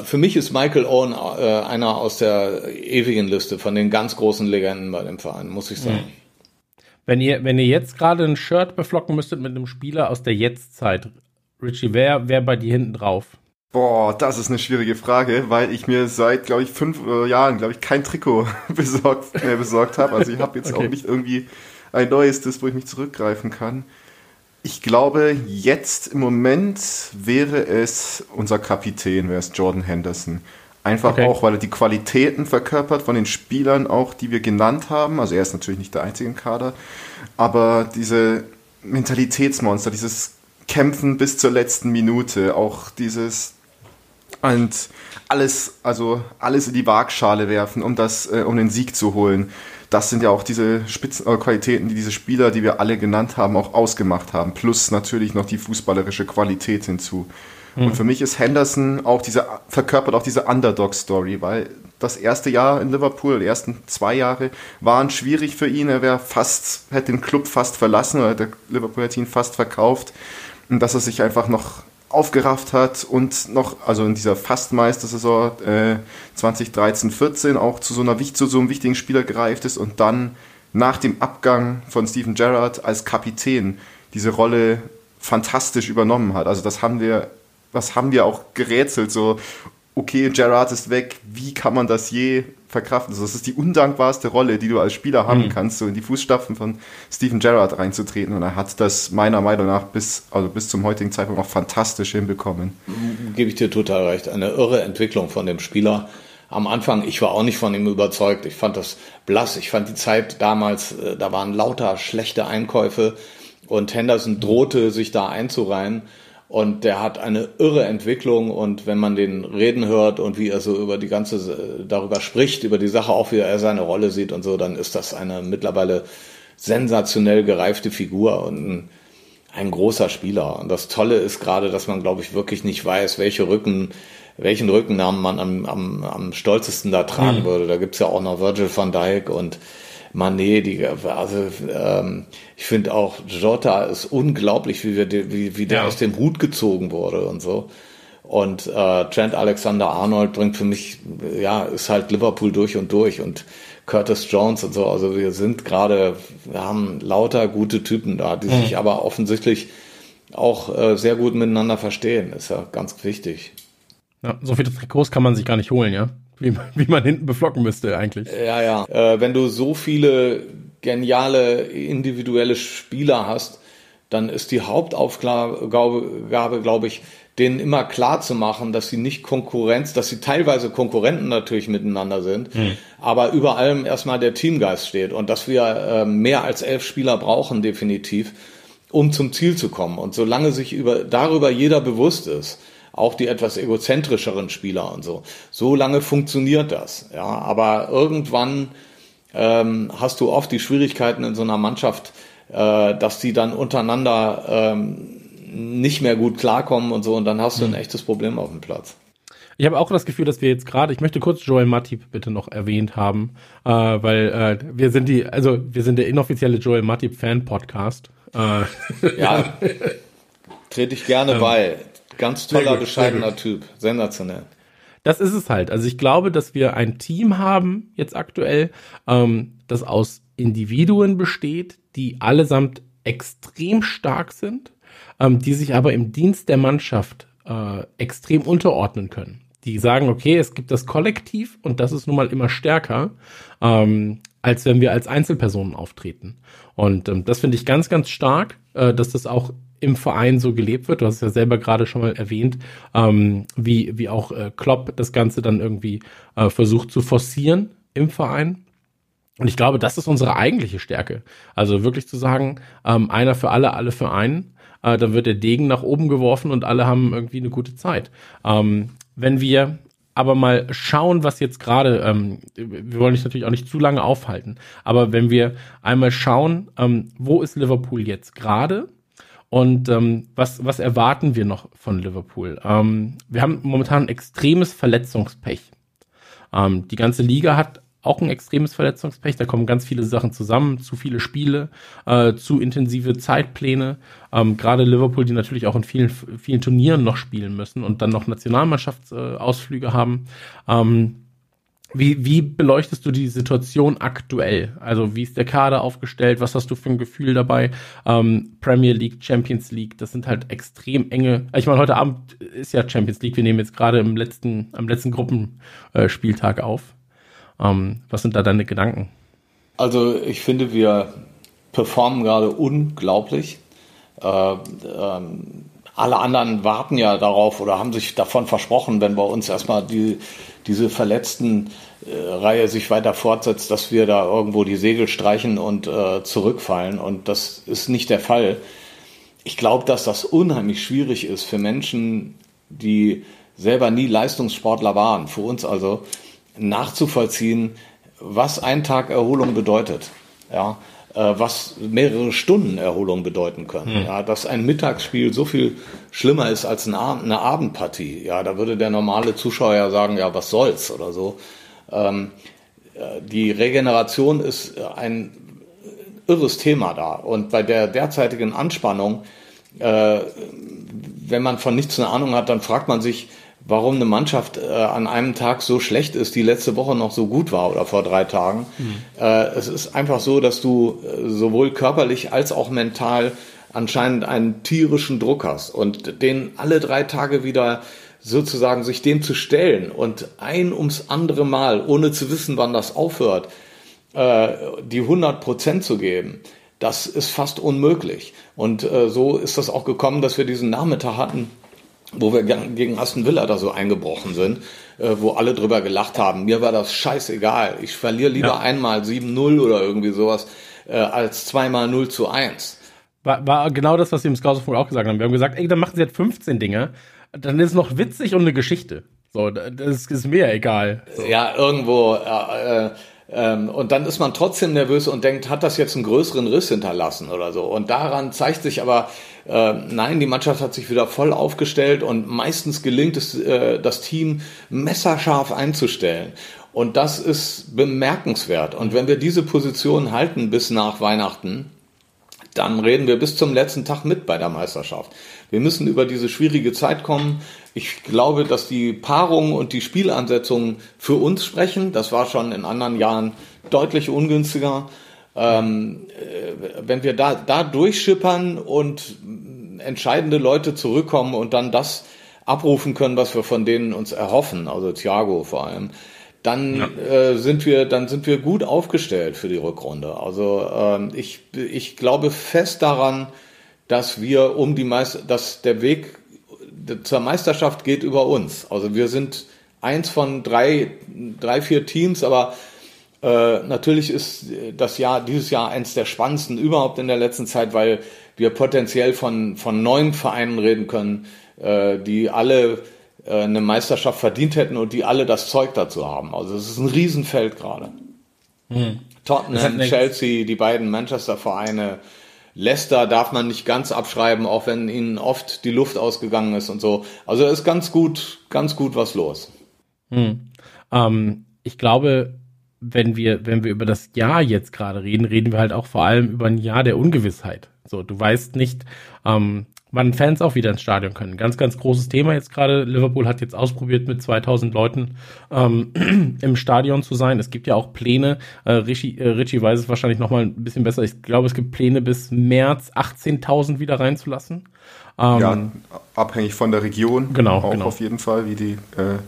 für mich ist Michael Owen äh, einer aus der ewigen Liste von den ganz großen Legenden bei dem Verein, muss ich sagen. Wenn ihr, wenn ihr jetzt gerade ein Shirt beflocken müsstet mit einem Spieler aus der Jetztzeit, Richie, wer wäre bei dir hinten drauf? Boah, das ist eine schwierige Frage, weil ich mir seit, glaube ich, fünf äh, Jahren, glaube ich, kein Trikot besorgt, mehr besorgt habe. Also ich habe jetzt Okay. auch nicht irgendwie ein neues, das, wo ich mich zurückgreifen kann. Ich glaube, jetzt im Moment wäre es unser Kapitän, wäre es Jordan Henderson. Einfach Okay. auch, weil er die Qualitäten verkörpert von den Spielern auch, die wir genannt haben. Also er ist natürlich nicht der einzige im Kader, aber diese Mentalitätsmonster, dieses Kämpfen bis zur letzten Minute, auch dieses und alles, also alles in die Waagschale werfen, um das, äh, um den Sieg zu holen. Das sind ja auch diese Spitzenqualitäten, die diese Spieler, die wir alle genannt haben, auch ausgemacht haben. Plus natürlich noch die fußballerische Qualität hinzu. Und für mich ist Henderson auch diese, verkörpert auch diese Underdog-Story, weil das erste Jahr in Liverpool, die ersten zwei Jahre, waren schwierig für ihn. Er wäre fast, hätte den Club fast verlassen oder der Liverpool hätte ihn fast verkauft. Und dass er sich einfach noch aufgerafft hat und noch, also in dieser Fastmeistersaison äh, 2013, 14 auch zu so, einer, zu so einem wichtigen Spieler gereift ist und dann nach dem Abgang von Steven Gerrard als Kapitän diese Rolle fantastisch übernommen hat. Also das haben wir, was haben wir auch gerätselt, so, okay, Gerrard ist weg, wie kann man das je verkraften? Also das ist die undankbarste Rolle, die du als Spieler haben kannst, so in die Fußstapfen von Steven Gerrard reinzutreten. Und er hat das meiner Meinung nach bis, also bis zum heutigen Zeitpunkt auch fantastisch hinbekommen. Gebe ich dir total recht. Eine irre Entwicklung von dem Spieler. Am Anfang, ich war auch nicht von ihm überzeugt. Ich fand das blass. Ich fand die Zeit damals, äh, da waren lauter schlechte Einkäufe und Henderson drohte, sich da einzureihen. Und der hat eine irre Entwicklung und wenn man den reden hört und wie er so über die ganze, äh, darüber spricht, über die Sache auch, wie er seine Rolle sieht und so, dann ist das eine mittlerweile sensationell gereifte Figur und ein, ein großer Spieler. Und das Tolle ist gerade, dass man, glaube ich, wirklich nicht weiß, welche Rücken, welchen Rückennamen man am, am, am stolzesten da tragen würde. Da gibt's ja auch noch Virgil van Dijk und Manet, die, also ähm, ich finde auch Jota ist unglaublich, wie, wir, wie, wie der Ja. aus dem Hut gezogen wurde und so. Und äh, Trent Alexander-Arnold bringt für mich, ja, ist halt Liverpool durch und durch und Curtis Jones und so. Also wir sind gerade, wir haben lauter gute Typen da, die sich aber offensichtlich auch äh, sehr gut miteinander verstehen. Ist ja ganz wichtig. Ja, so viele Trikots kann man sich gar nicht holen, ja? Wie, wie man hinten beflocken müsste eigentlich. Ja, ja. Äh, wenn du so viele geniale individuelle Spieler hast, dann ist die Hauptaufgabe, glaube ich, denen immer klar zu machen, dass sie nicht Konkurrenz, dass sie teilweise Konkurrenten natürlich miteinander sind, aber über allem erstmal der Teamgeist steht und dass wir äh, mehr als elf Spieler brauchen, definitiv, um zum Ziel zu kommen. Und solange sich über, darüber jeder bewusst ist, auch die etwas egozentrischeren Spieler und so, so lange funktioniert das. Ja, aber irgendwann ähm, hast du oft die Schwierigkeiten in so einer Mannschaft, äh, dass die dann untereinander ähm, nicht mehr gut klarkommen und so, und dann hast du ein echtes Problem auf dem Platz. Ich habe auch das Gefühl, dass wir jetzt gerade, ich möchte kurz Joel Matip bitte noch erwähnt haben, äh, weil äh, wir sind die, also wir sind der inoffizielle Joel Matip Fan Podcast. Äh, Ja, trete ich gerne bei. Ganz toller, gut, bescheidener Typ. Sensationell. das ist es halt. Also ich glaube, dass wir ein Team haben jetzt aktuell, ähm, das aus Individuen besteht, die allesamt extrem stark sind, ähm, die sich aber im Dienst der Mannschaft äh, extrem unterordnen können. Die sagen, okay, es gibt das Kollektiv und das ist nun mal immer stärker, ähm, als wenn wir als Einzelpersonen auftreten. Und ähm, das finde ich ganz, ganz stark, äh, dass das auch im Verein so gelebt wird. Du hast es ja selber gerade schon mal erwähnt, ähm, wie, wie auch äh, Klopp das Ganze dann irgendwie äh, versucht zu forcieren im Verein. Und ich glaube, das ist unsere eigentliche Stärke. Also wirklich zu sagen, ähm, einer für alle, alle für einen. Äh, dann wird der Degen nach oben geworfen und alle haben irgendwie eine gute Zeit. Ähm, wenn wir aber mal schauen, was jetzt gerade, ähm, wir wollen dich natürlich auch nicht zu lange aufhalten, aber wenn wir einmal schauen, ähm, wo ist Liverpool jetzt gerade und ähm, was, was erwarten wir noch von Liverpool? Ähm, wir haben momentan ein extremes Verletzungspech. Ähm, die ganze Liga hat auch ein extremes Verletzungspech. Da kommen ganz viele Sachen zusammen, zu viele Spiele, äh, zu intensive Zeitpläne. Ähm, Gerade Liverpool, die natürlich auch in vielen, vielen Turnieren noch spielen müssen und dann noch Nationalmannschaftsausflüge äh, haben. Ähm, wie, wie beleuchtest du die Situation aktuell? Also wie ist der Kader aufgestellt? Was hast du für ein Gefühl dabei? Ähm, Premier League, Champions League, das sind halt extrem enge. Ich meine, heute Abend ist ja Champions League. Wir nehmen jetzt gerade im letzten, am letzten Gruppenspieltag auf. Ähm, was sind da deine Gedanken? Also ich finde, wir performen gerade unglaublich. Äh, ähm, alle anderen warten ja darauf oder haben sich davon versprochen, wenn bei uns erstmal die, diese verletzten äh, Reihe sich weiter fortsetzt, dass wir da irgendwo die Segel streichen und äh, zurückfallen. Und das ist nicht der Fall. Ich glaube, dass das unheimlich schwierig ist für Menschen, die selber nie Leistungssportler waren, für uns also, nachzuvollziehen, was ein Tag Erholung bedeutet. Ja, was mehrere Stunden Erholung bedeuten können. Mhm. Ja, dass ein Mittagsspiel so viel schlimmer ist als eine, eine, Abendpartie. Ja, da würde der normale Zuschauer ja sagen, ja, was soll's oder so. Ähm, äh, die Regeneration ist ein irres Thema da. Und bei der derzeitigen Anspannung, äh, wenn man von nichts eine Ahnung hat, dann fragt man sich, warum eine Mannschaft äh, an einem Tag so schlecht ist, die letzte Woche noch so gut war oder vor drei Tagen. Mhm. Äh, es ist einfach so, dass du äh, sowohl körperlich als auch mental anscheinend einen tierischen Druck hast und den alle drei Tage wieder sozusagen sich dem zu stellen und ein ums andere Mal, ohne zu wissen, wann das aufhört, äh, die 100 Prozent zu geben, das ist fast unmöglich. Und äh, so ist das auch gekommen, dass wir diesen Nachmittag hatten, wo wir gegen Aston Villa da so eingebrochen sind, äh, wo alle drüber gelacht haben. Mir war das scheißegal. Ich verliere lieber ja. einmal 7-0 oder irgendwie sowas, äh, als zweimal 0 zu 1. War, war genau das, was wir im Scoutsfunk auch gesagt haben. Wir haben gesagt, ey, dann machen sie jetzt 15 Dinge, dann ist es noch witzig und eine Geschichte. So, das ist mir egal. So. Ja, irgendwo, äh, äh ähm, und dann ist man trotzdem nervös und denkt, hat das jetzt einen größeren Riss hinterlassen oder so. Und daran zeigt sich aber, äh, nein, die Mannschaft hat sich wieder voll aufgestellt und meistens gelingt es, äh, das Team messerscharf einzustellen. Und das ist bemerkenswert. Und wenn wir diese Position halten bis nach Weihnachten, dann reden wir bis zum letzten Tag mit bei der Meisterschaft. Wir müssen über diese schwierige Zeit kommen. Ich glaube, dass die Paarungen und die Spielansetzungen für uns sprechen. Das war schon in anderen Jahren deutlich ungünstiger. Ähm, äh, wenn wir da, da durchschippern und entscheidende Leute zurückkommen und dann das abrufen können, was wir von denen uns erhoffen, also Thiago vor allem, dann ja. äh, sind wir dann sind wir gut aufgestellt für die Rückrunde. Also ähm, ich ich glaube fest daran, dass wir um die Meister, dass der Weg zur Meisterschaft geht über uns. Also wir sind eins von drei drei vier Teams, aber äh, natürlich ist das Jahr dieses Jahr eins der spannendsten überhaupt in der letzten Zeit, weil wir potenziell von von neun Vereinen reden können, äh, die alle äh, eine Meisterschaft verdient hätten und die alle das Zeug dazu haben. Also es ist ein Riesenfeld gerade. Hm. Tottenham, Chelsea, die beiden Manchester-Vereine, Leicester darf man nicht ganz abschreiben, auch wenn ihnen oft die Luft ausgegangen ist und so. Also ist ganz gut, ganz gut was los. Hm. Ähm, ich glaube, wenn wir, wenn wir über das Jahr jetzt gerade reden, reden wir halt auch vor allem über ein Jahr der Ungewissheit. So, du weißt nicht, ähm, wann Fans auch wieder ins Stadion können. Ganz, ganz großes Thema jetzt gerade. Liverpool hat jetzt ausprobiert, mit 2000 Leuten ähm, im Stadion zu sein. Es gibt ja auch Pläne. Äh, Richie, äh, Richie weiß es wahrscheinlich noch mal ein bisschen besser. Ich glaube, es gibt Pläne bis März 18.000 wieder reinzulassen. Ähm, ja, abhängig von der Region. Genau. Auch genau. auf jeden Fall, wie die äh,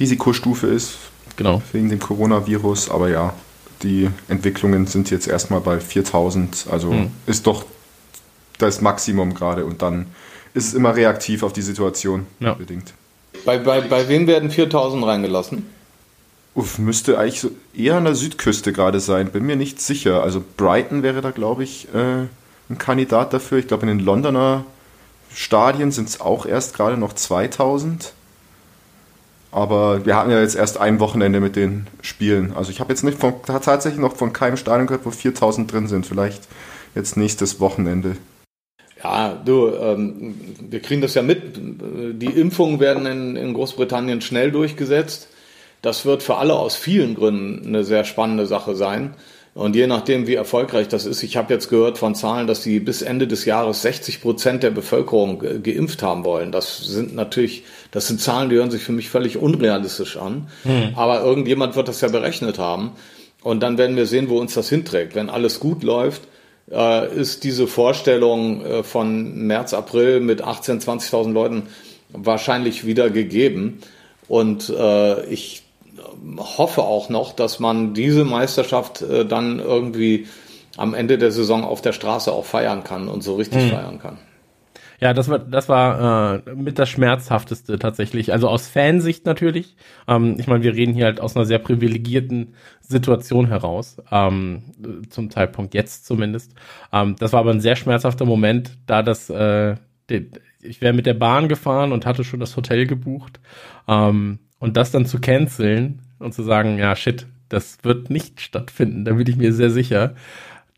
Risikostufe ist. Genau. Wegen dem Coronavirus. Aber ja, die Entwicklungen sind jetzt erstmal bei 4000. Also hm. ist doch das Maximum gerade und dann ist es immer reaktiv auf die Situation Ja. bedingt. Bei, bei, bei wem werden 4000 reingelassen? Uff, müsste eigentlich so eher an der Südküste gerade sein, bin mir nicht sicher. Also Brighton wäre da, glaube ich, äh, ein Kandidat dafür. Ich glaube, in den Londoner Stadien sind es auch erst gerade noch 2000. Aber wir hatten ja jetzt erst ein Wochenende mit den Spielen. Also ich habe jetzt nicht von, tatsächlich noch von keinem Stadion gehört, wo 4000 drin sind. Vielleicht jetzt nächstes Wochenende. Ja, du, ähm, wir kriegen das ja mit. Die Impfungen werden in, in Großbritannien schnell durchgesetzt. Das wird für alle aus vielen Gründen eine sehr spannende Sache sein. Und je nachdem, wie erfolgreich das ist, ich habe jetzt gehört von Zahlen, dass sie bis Ende des Jahres 60 Prozent der Bevölkerung ge- geimpft haben wollen. Das sind natürlich, das sind Zahlen, die hören sich für mich völlig unrealistisch an. Aber irgendjemand wird das ja berechnet haben. Und dann werden wir sehen, wo uns das hinträgt. Wenn alles gut läuft, äh, ist diese Vorstellung äh, von März, April mit 18.000, 20.000 Leuten wahrscheinlich wieder gegeben. Und äh, ich hoffe auch noch, dass man diese Meisterschaft äh, dann irgendwie am Ende der Saison auf der Straße auch feiern kann und so richtig feiern kann. Ja, das war, das war äh, mit das Schmerzhafteste tatsächlich. Also aus Fansicht natürlich. Ähm, ich meine, wir reden hier halt aus einer sehr privilegierten Situation heraus, ähm, zum Zeitpunkt jetzt zumindest. Ähm, das war aber ein sehr schmerzhafter Moment, da das, äh, ich wäre mit der Bahn gefahren und hatte schon das Hotel gebucht. Ähm, und das dann zu canceln und zu sagen, ja, shit, das wird nicht stattfinden, da bin ich mir sehr sicher.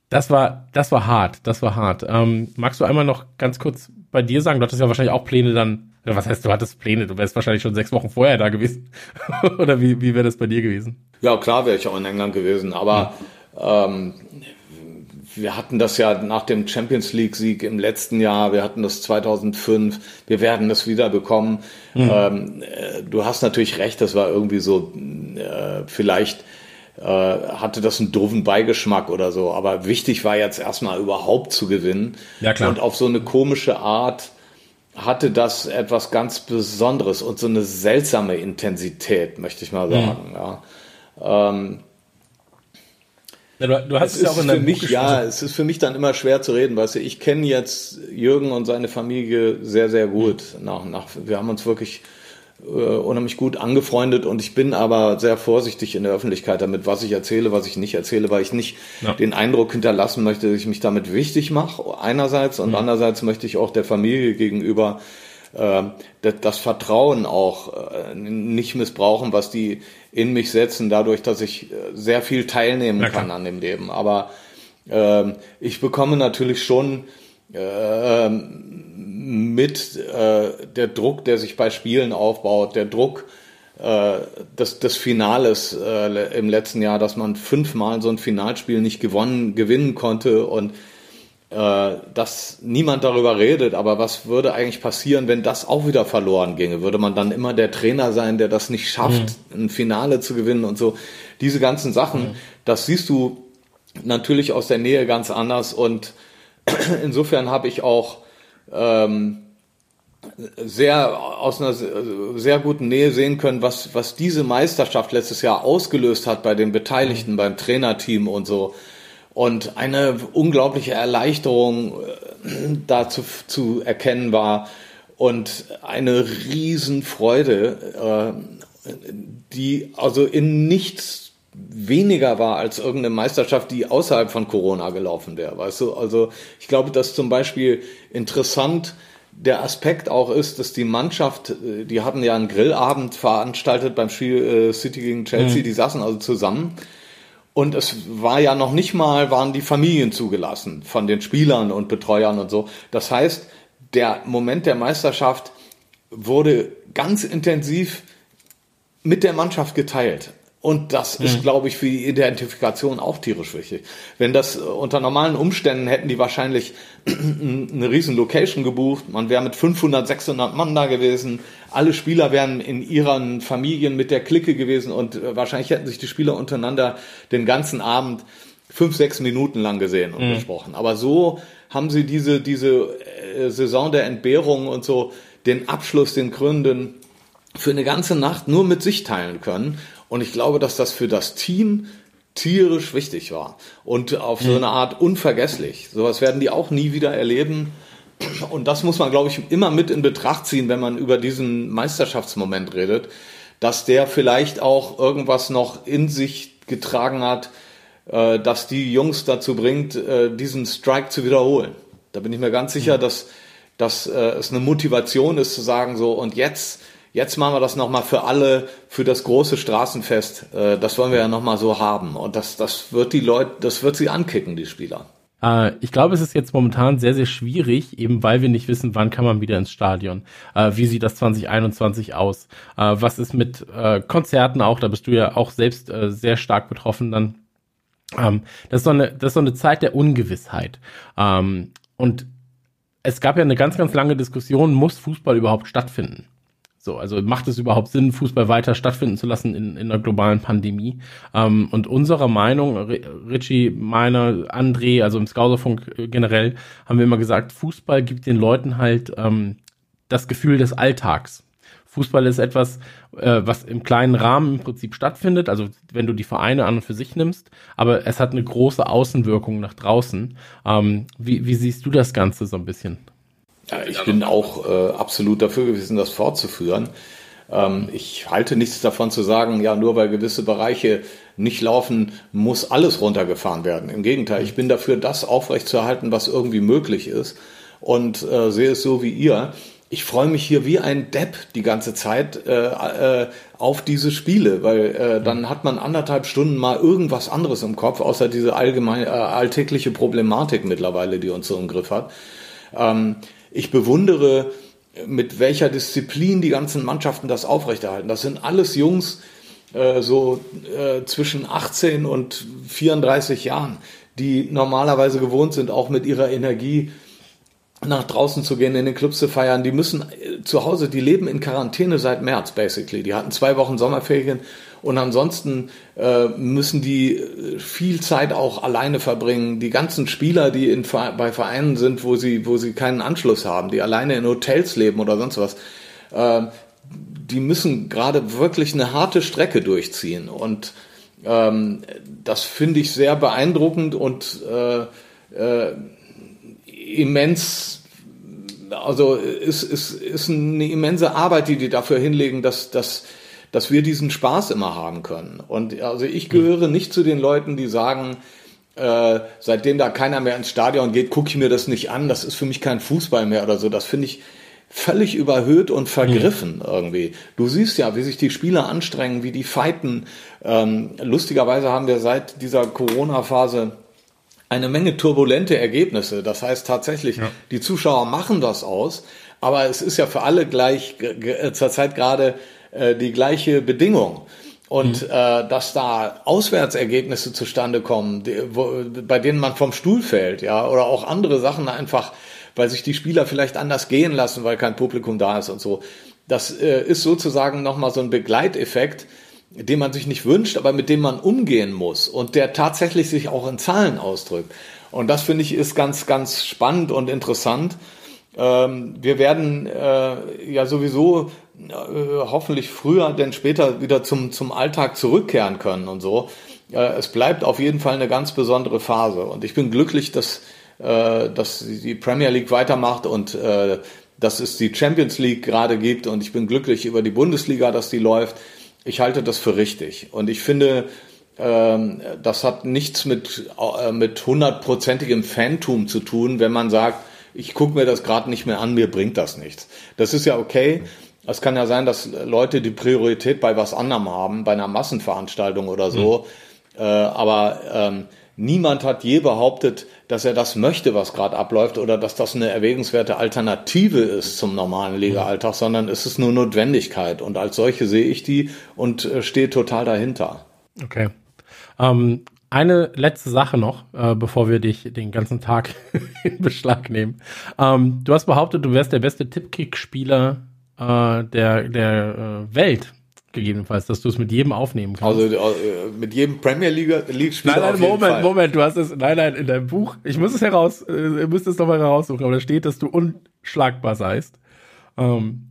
Das war, das war hart, das war hart. Ähm, magst du einmal noch ganz kurz bei dir sagen, du hattest ja wahrscheinlich auch Pläne dann, oder was heißt, du hattest Pläne, du wärst wahrscheinlich schon sechs Wochen vorher da gewesen. oder wie, wie wäre das bei dir gewesen? Ja, klar wäre ich auch in England gewesen, aber ähm, wir hatten das ja nach dem Champions League-Sieg im letzten Jahr, wir hatten das 2005, wir werden das wieder bekommen. Ähm, äh, du hast natürlich recht, das war irgendwie so, äh, vielleicht äh, hatte das einen doofen Beigeschmack oder so, aber wichtig war jetzt erstmal überhaupt zu gewinnen. Ja, klar. Und auf so eine komische Art hatte das etwas ganz Besonderes und so eine seltsame Intensität, möchte ich mal sagen. Ja. Ähm, Ja, du, du hast es ist für mich, ja, es ist für mich dann immer schwer zu reden, weißt du, ich kenne jetzt Jürgen und seine Familie sehr, sehr gut. Nach, nach, wir haben uns wirklich äh, unheimlich gut angefreundet und ich bin aber sehr vorsichtig in der Öffentlichkeit damit, was ich erzähle, was ich nicht erzähle, weil ich nicht Ja. den Eindruck hinterlassen möchte, dass ich mich damit wichtig mache, einerseits, und andererseits möchte ich auch der Familie gegenüber äh, das, das Vertrauen auch äh, nicht missbrauchen, was die in mich setzen, dadurch, dass ich äh, sehr viel teilnehmen klar. kann an dem Leben. Aber ähm, ich bekomme natürlich schon ähm, mit äh, der Druck, der sich bei Spielen aufbaut, der Druck äh, des, des Finales äh, im letzten Jahr, dass man fünfmal so ein Finalspiel nicht gewonnen, gewinnen konnte und äh, dass niemand darüber redet, aber was würde eigentlich passieren, wenn das auch wieder verloren ginge? Würde man dann immer der Trainer sein, der das nicht schafft, ein Finale zu gewinnen und so? Diese ganzen Sachen, das siehst du natürlich aus der Nähe ganz anders und insofern habe ich auch ähm, sehr aus einer sehr guten Nähe sehen können, was, was diese Meisterschaft letztes Jahr ausgelöst hat bei den Beteiligten, beim Trainerteam und so. Und eine unglaubliche Erleichterung äh, da zu, zu erkennen war und eine Riesenfreude, äh, die also in nichts weniger war als irgendeine Meisterschaft, die außerhalb von Corona gelaufen wäre. Weißt du, also ich glaube, dass zum Beispiel interessant der Aspekt auch ist, dass die Mannschaft, äh, die hatten ja einen Grillabend veranstaltet beim Spiel äh, City gegen Chelsea, die saßen also zusammen. Und es war ja noch nicht mal, waren die Familien zugelassen von den Spielern und Betreuern und so. Das heißt, der Moment der Meisterschaft wurde ganz intensiv mit der Mannschaft geteilt. Und das ist, glaube ich, für die Identifikation auch tierisch wichtig. Wenn das äh, unter normalen Umständen hätten die wahrscheinlich eine riesen Location gebucht, man wäre mit 500, 600 Mann da gewesen, alle Spieler wären in ihren Familien mit der Clique gewesen und äh, wahrscheinlich hätten sich die Spieler untereinander den ganzen Abend fünf, sechs Minuten lang gesehen und gesprochen. Aber so haben sie diese, diese äh, Saison der Entbehrung und so den Abschluss, den Gründen für eine ganze Nacht nur mit sich teilen können. Und ich glaube, dass das für das Team tierisch wichtig war und auf so eine Art unvergesslich. Sowas werden die auch nie wieder erleben. Und das muss man, glaube ich, immer mit in Betracht ziehen, wenn man über diesen Meisterschaftsmoment redet, dass der vielleicht auch irgendwas noch in sich getragen hat, äh, dass die Jungs dazu bringt, äh, diesen Strike zu wiederholen. Da bin ich mir ganz sicher, dass, dass äh, es eine Motivation ist zu sagen so und jetzt jetzt machen wir das nochmal für alle, für das große Straßenfest. Äh, das wollen wir ja nochmal so haben. Und das, das wird die Leute, das wird sie ankicken, die Spieler. Äh, ich glaube, es ist jetzt momentan sehr, sehr schwierig, eben weil wir nicht wissen, wann kann man wieder ins Stadion. Äh, wie sieht das 2021 aus? Was ist mit Konzerten auch? Da bist du ja auch selbst sehr stark betroffen dann. Ähm, das, ist so eine, das ist so eine Zeit der Ungewissheit. Ähm, und es gab ja eine ganz, ganz lange Diskussion, muss Fußball überhaupt stattfinden? So, also macht es überhaupt Sinn, Fußball weiter stattfinden zu lassen in, in einer globalen Pandemie? Ähm, und unserer Meinung, Richie, meiner, André, also im Scouserfunk äh, generell, haben wir immer gesagt, Fußball gibt den Leuten halt ähm, das Gefühl des Alltags. Fußball ist etwas, äh, was im kleinen Rahmen im Prinzip stattfindet, also wenn du die Vereine an und für sich nimmst, aber es hat eine große Außenwirkung nach draußen. Ähm, wie, wie siehst du das Ganze so ein bisschen? Ja, ich bin auch äh, absolut dafür gewesen, das fortzuführen. Ähm, ich halte nichts davon zu sagen, ja, nur weil gewisse Bereiche nicht laufen, muss alles runtergefahren werden. Im Gegenteil, ich bin dafür, das aufrechtzuerhalten, was irgendwie möglich ist. Und äh, sehe es so wie ihr. Ich freue mich hier wie ein Depp die ganze Zeit äh, äh, auf diese Spiele, weil äh, dann hat man anderthalb Stunden mal irgendwas anderes im Kopf, außer diese allgemein äh, alltägliche Problematik mittlerweile, die uns so im Griff hat. Ähm, ich bewundere, mit welcher Disziplin die ganzen Mannschaften das aufrechterhalten. Das sind alles Jungs äh, so äh, zwischen 18 und 34 Jahren, die normalerweise gewohnt sind, auch mit ihrer Energie nach draußen zu gehen, in den Clubs zu feiern. Die müssen äh, zu Hause, die leben in Quarantäne seit März, basically. Die hatten zwei Wochen Sommerferien und ansonsten äh, müssen die äh, viel Zeit auch alleine verbringen. Die ganzen Spieler, die in, bei Vereinen sind, wo sie, wo sie keinen Anschluss haben, die alleine in Hotels leben oder sonst was, äh, die müssen gerade wirklich eine harte Strecke durchziehen. Und ähm, das finde ich sehr beeindruckend und äh, äh, immens also ist, ist, ist eine immense Arbeit, die die dafür hinlegen, dass, dass dass wir diesen Spaß immer haben können. Und also ich gehöre nicht zu den Leuten, die sagen, äh, seitdem da keiner mehr ins Stadion geht, gucke ich mir das nicht an. Das ist für mich kein Fußball mehr oder so. Das finde ich völlig überhöht und vergriffen mhm. irgendwie. Du siehst ja, wie sich die Spieler anstrengen, wie die fighten. Ähm, lustigerweise haben wir seit dieser Corona-Phase eine Menge turbulente Ergebnisse. Das heißt tatsächlich, ja. die Zuschauer machen das aus, aber es ist ja für alle gleich zurzeit gerade äh, die gleiche Bedingung. Und mhm. äh, dass da Auswärtsergebnisse zustande kommen, die, wo, bei denen man vom Stuhl fällt, ja, oder auch andere Sachen einfach, weil sich die Spieler vielleicht anders gehen lassen, weil kein Publikum da ist und so. Das äh, ist sozusagen nochmal so ein Begleiteffekt, den man sich nicht wünscht, aber mit dem man umgehen muss und der tatsächlich sich auch in Zahlen ausdrückt. Und das finde ich ist ganz, ganz spannend und interessant. Ähm, wir werden äh, ja sowieso hoffentlich früher denn später wieder zum, zum Alltag zurückkehren können und so. Äh, es bleibt auf jeden Fall eine ganz besondere Phase. Und ich bin glücklich, dass, äh, dass die Premier League weitermacht und äh, dass es die Champions League gerade gibt. Und ich bin glücklich über die Bundesliga, dass die läuft. Ich halte das für richtig. Und ich finde, ähm, das hat nichts mit, äh, mit hundertprozentigem Fantum zu tun, wenn man sagt, ich gucke mir das gerade nicht mehr an, mir bringt das nichts. Das ist ja okay. Es kann ja sein, dass Leute die Priorität bei was anderem haben, bei einer Massenveranstaltung oder so. Mhm. Äh, aber ähm, niemand hat je behauptet, dass er das möchte, was gerade abläuft, oder dass das eine erwägenswerte Alternative ist zum normalen Liga-Alltag, mhm. sondern es ist nur Notwendigkeit. Und als solche sehe ich die und äh, stehe total dahinter. Okay. Ähm, eine letzte Sache noch, äh, bevor wir dich den ganzen Tag in Beschlag nehmen. Ähm, du hast behauptet, du wärst der beste Tippkick-Spieler äh, der, der äh, Welt gegebenenfalls, dass du es mit jedem aufnehmen kannst. Also äh, mit jedem Premier League League Spieler. Nein, nein, Moment, Fall. Moment, du hast es, nein, nein, in deinem Buch, ich muss es heraus, äh, ihr müsst es nochmal heraussuchen, aber da steht, dass du unschlagbar seist. Ähm,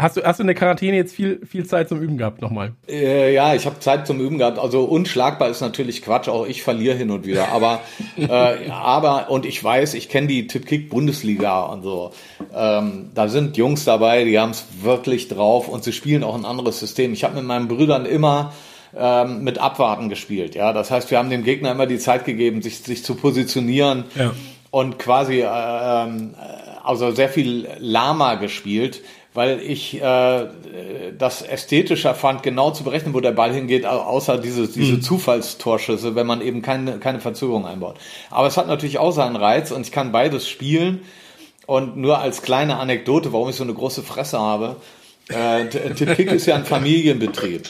Hast du, hast du in der Quarantäne jetzt viel, viel Zeit zum Üben gehabt nochmal? Äh, ja, ich habe Zeit zum Üben gehabt. Also unschlagbar ist natürlich Quatsch, auch ich verliere hin und wieder. Aber, äh, aber und ich weiß, ich kenne die Tippkick-Bundesliga und so. Ähm, da sind Jungs dabei, die haben es wirklich drauf und sie spielen auch ein anderes System. Ich habe mit meinen Brüdern immer ähm, mit Abwarten gespielt. Ja, das heißt, wir haben dem Gegner immer die Zeit gegeben, sich, sich zu positionieren Ja. und quasi ähm, also sehr viel Lama gespielt, weil ich äh, das ästhetischer fand, genau zu berechnen, wo der Ball hingeht, au- außer diese, diese Zufallstorschüsse, wenn man eben keine, keine Verzögerung einbaut. Aber es hat natürlich auch seinen Reiz und ich kann beides spielen. Und nur als kleine Anekdote, warum ich so eine große Fresse habe, äh, T- Tippkick ist ja ein Familienbetrieb.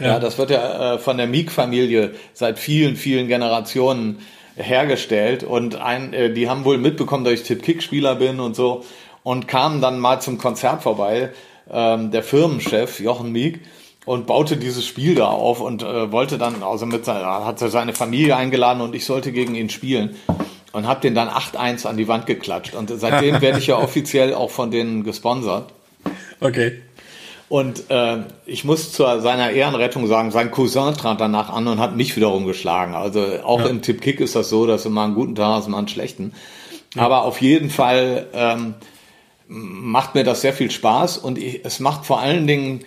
Ja, das wird ja äh, von der Meek-Familie seit vielen, vielen Generationen hergestellt und ein, äh, die haben wohl mitbekommen, dass ich Tip-Kick-Spieler bin und so und kamen dann mal zum Konzert vorbei, ähm, der Firmenchef Jochen Meek und baute dieses Spiel da auf und äh, wollte dann, also mit seiner, hatte seine Familie eingeladen und ich sollte gegen ihn spielen und habe den dann 8-1 an die Wand geklatscht und seitdem werde ich ja offiziell auch von denen gesponsert. Okay. Und äh, ich muss zu seiner Ehrenrettung sagen, sein Cousin trat danach an und hat mich wiederum geschlagen. Also auch im Tipp-Kick ist das so, dass mal einen guten Tag hast, mal einen schlechten. Aber auf jeden Fall ähm, macht mir das sehr viel Spaß und ich, es macht vor allen Dingen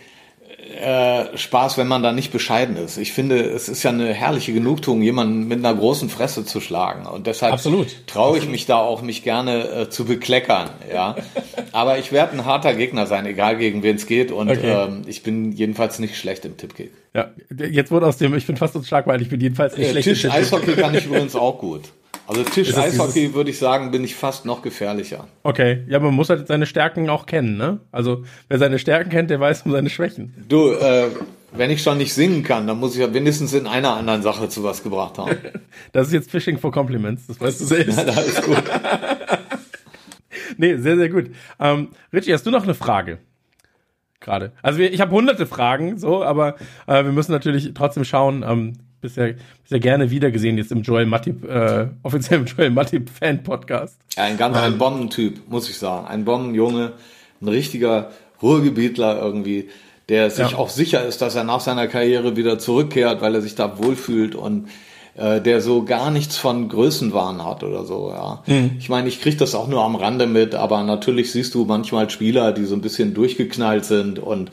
äh, Spaß, wenn man da nicht bescheiden ist. Ich finde, es ist ja eine herrliche Genugtuung, jemanden mit einer großen Fresse zu schlagen. Und deshalb traue ich mich da auch, mich gerne äh, zu bekleckern. Ja, aber ich werde ein harter Gegner sein, egal gegen wen es geht. Und Okay. ähm, ich bin jedenfalls nicht schlecht im Tippkick. Ja, jetzt wurde aus dem, ich bin fast unschlagbar, ich bin jedenfalls nicht Äh, schlecht. im Tipp- Tisch-Eishockey kann ich übrigens auch gut. Also Tisch-Eishockey würde ich sagen, bin ich fast noch gefährlicher. Okay, ja, man muss halt seine Stärken auch kennen, ne? Also, wer seine Stärken kennt, der weiß um seine Schwächen. Du, äh, wenn ich schon nicht singen kann, dann muss ich ja mindestens in einer anderen Sache zu was gebracht haben. Das ist jetzt Fishing for Compliments, das weißt du selbst. Ja, das ist gut. Nee, sehr, sehr gut. Ähm, Richie, hast du noch eine Frage? Gerade. Also wir, ich habe hunderte Fragen, so, aber äh, wir müssen natürlich trotzdem schauen. Ähm, bist ja gerne wiedergesehen jetzt im Joel Mattip, äh, offiziellen Joel Mattip Fan Podcast. Ja, ein ganz ein Bombentyp, muss ich sagen. Ein Bombenjunge, ein richtiger Ruhrgebietler irgendwie, der sich Ja. auch sicher ist, dass er nach seiner Karriere wieder zurückkehrt, weil er sich da wohlfühlt und äh, der so gar nichts von Größenwahn hat oder so, ja. Ich meine, ich kriege das auch nur am Rande mit, aber natürlich siehst du manchmal Spieler, die so ein bisschen durchgeknallt sind und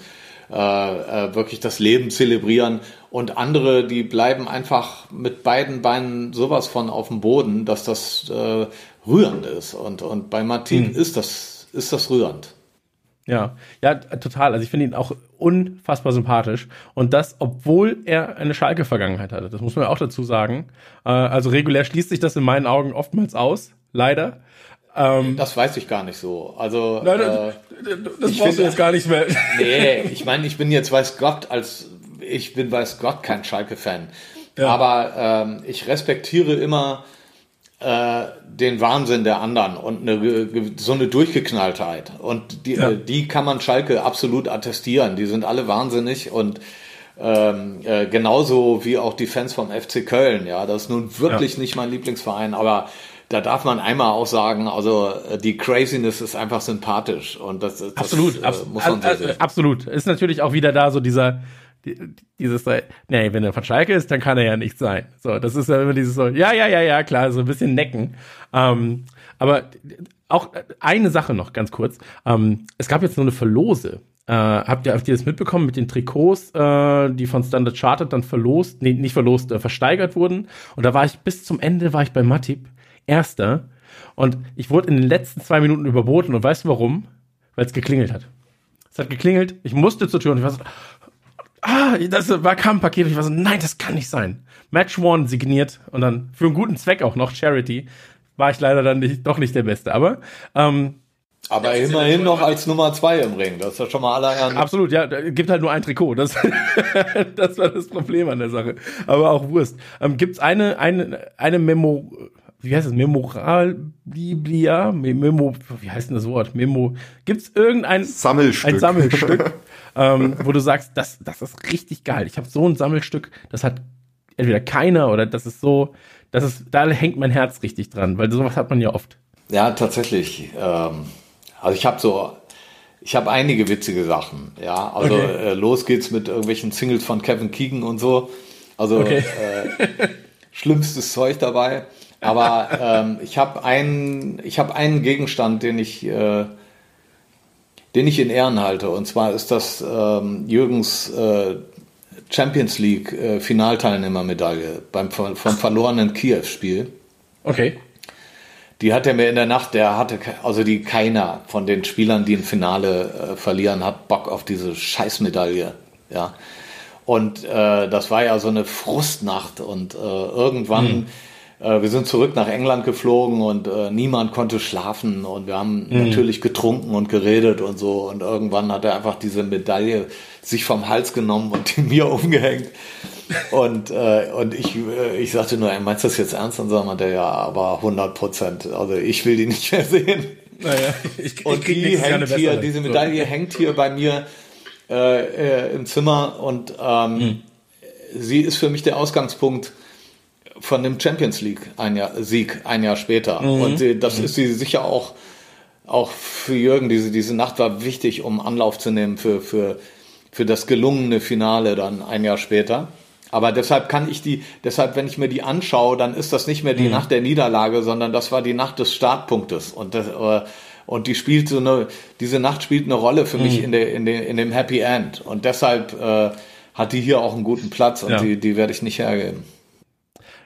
äh, äh, wirklich das Leben zelebrieren und andere, die bleiben einfach mit beiden Beinen sowas von auf dem Boden, dass das äh, rührend ist und und bei Matip ist das ist das rührend. Ja, ja, total. Also ich finde ihn auch unfassbar sympathisch. Und das, obwohl er eine Schalke-Vergangenheit hatte. Das muss man auch dazu sagen. Äh, also regulär schließt sich das in meinen Augen oftmals aus. Leider. Ähm, Das weiß ich gar nicht so. Also Nein, äh, das ich brauchst du jetzt gar nicht mehr. nee, ich meine, ich bin jetzt weiß Gott als ich bin weiß Gott kein Schalke-Fan, aber ähm, ich respektiere immer äh, den Wahnsinn der anderen und eine, so eine Durchgeknalltheit und die, Ja. äh, die kann man Schalke absolut attestieren. Die sind alle wahnsinnig und ähm, äh, genauso wie auch die Fans vom FC Köln. Ja, das ist nun wirklich nicht mein Lieblingsverein, aber da darf man einmal auch sagen, also äh, die Craziness ist einfach sympathisch und das, das Absolut, äh, muss man so äh, sehen. absolut. Ist natürlich auch wieder da so dieser, die- dieses, äh, nee, wenn er von Schalke ist, dann kann er ja nicht sein. So, das ist ja immer dieses so, ja, ja, ja, ja, klar, so ein bisschen necken. Ähm, aber auch eine Sache noch ganz kurz. Ähm, es gab jetzt so eine Verlose. Äh, habt, ihr, habt ihr das mitbekommen mit den Trikots, äh, die von Standard Chartered dann verlost, nee, nicht verlost, äh, versteigert wurden? Und da war ich bis zum Ende, war ich bei Matip, Erster. Und ich wurde in den letzten zwei Minuten überboten. Und weißt du warum? Weil es geklingelt hat. Es hat geklingelt, ich musste zur Tür und ich war so, ah, das war kam ein Paket und ich war so, nein, das kann nicht sein. Match One signiert und dann für einen guten Zweck auch noch, Charity, war ich leider dann nicht, doch nicht der Beste. Aber ähm, Aber immerhin noch als Nummer zwei im Ring. Das ist ja schon mal aller Ehren. absolut, ja, gibt halt nur ein Trikot. Das, das war das Problem an der Sache. Aber auch Wurst. Ähm, Gibt es eine, eine, eine Memo, wie heißt es, Memorabilia? Me- Memo, wie heißt denn das Wort? Memo. Gibt es irgendein Sammelstück. ein Sammelstück, ähm, wo du sagst, das, das ist richtig geil. Ich habe so ein Sammelstück, das hat entweder keiner oder das ist so, das ist, da hängt mein Herz richtig dran, weil sowas hat man ja oft. Ja, tatsächlich. Ähm, also ich habe so ich habe einige witzige Sachen. Ja, also Okay. äh, los geht's mit irgendwelchen Singles von Kevin Keegan und so. Also Okay. äh, schlimmstes Zeug dabei. Aber ähm, ich habe einen, ich habe einen Gegenstand, den ich, äh, den ich in Ehren halte. Und zwar ist das ähm, Jürgens äh, Champions League äh, Finalteilnehmermedaille beim vom vom verlorenen Kiew-Spiel. Okay. Die hat er mir in der Nacht, der hatte, also die keiner von den Spielern, die ein Finale äh, verlieren, hat Bock auf diese Scheißmedaille. Ja. Und äh, das war ja so eine Frustnacht und äh, irgendwann, äh, wir sind zurück nach England geflogen und äh, niemand konnte schlafen und wir haben natürlich getrunken und geredet und so und irgendwann hat er einfach diese Medaille sich vom Hals genommen und die mir umgehängt. Und, äh, und ich, äh, ich sagte nur, ey, meinst du das jetzt ernst? Und so meinte er, ja, aber 100 Prozent. Also ich will die nicht mehr sehen. Naja, ich, Und die hängt hier, diese Medaille hängt hier bei mir äh, äh, im Zimmer und ähm, sie ist für mich der Ausgangspunkt von dem Champions League ein Jahr, Sieg ein Jahr später. Und sie, das ist sie sicher auch, auch für Jürgen. Diese, diese Nacht war wichtig, um Anlauf zu nehmen für, für, für das gelungene Finale dann ein Jahr später. Aber deshalb kann ich die, deshalb, wenn ich mir die anschaue, dann ist das nicht mehr die Nacht der Niederlage, sondern das war die Nacht des Startpunktes. Und das, äh, und die spielt so eine, diese Nacht spielt eine Rolle für mich in, der, in, der, in dem Happy End. Und deshalb äh, hat die hier auch einen guten Platz und Ja. die, die werde ich nicht hergeben.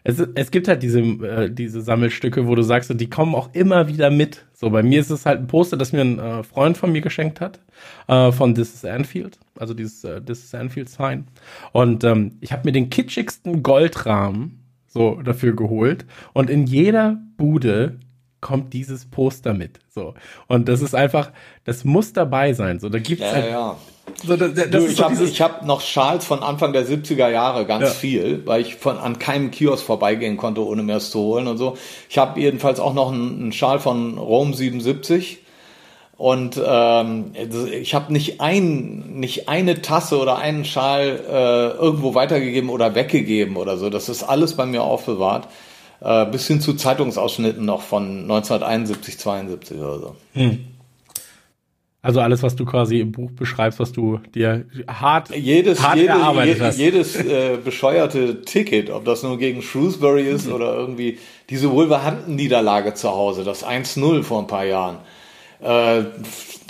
Es, es gibt halt diese, äh, diese Sammelstücke, wo du sagst, so, die kommen auch immer wieder mit. So, bei mir ist es halt ein Poster, das mir ein äh, Freund von mir geschenkt hat, äh, von This is Anfield, also dieses äh, This is Anfield Sign. Und ähm, ich habe mir den kitschigsten Goldrahmen so dafür geholt und in jeder Bude kommt dieses Poster mit. So. Und das ist einfach, das muss dabei sein. So, da gibt's Ja, halt, ja. so, da, da, das Du, ich so habe hab noch Schals von Anfang der 70er Jahre, ganz Ja. viel, weil ich von an keinem Kiosk vorbeigehen konnte, ohne mir es zu holen und so. Ich habe jedenfalls auch noch einen, einen Schal von Rome 77. Und ähm, ich habe nicht ein, nicht eine Tasse oder einen Schal äh, irgendwo weitergegeben oder weggegeben oder so. Das ist alles bei mir aufbewahrt. Äh, bis hin zu Zeitungsausschnitten noch von 1971, 72 oder so. also alles, was du quasi im Buch beschreibst, was du dir hart, jedes, hart jede, erarbeitet je, hast. jedes äh, bescheuerte Ticket, ob das nur gegen Shrewsbury ist oder irgendwie diese Wolverhampton-Niederlage zu Hause, das 1-0 vor ein paar Jahren, äh,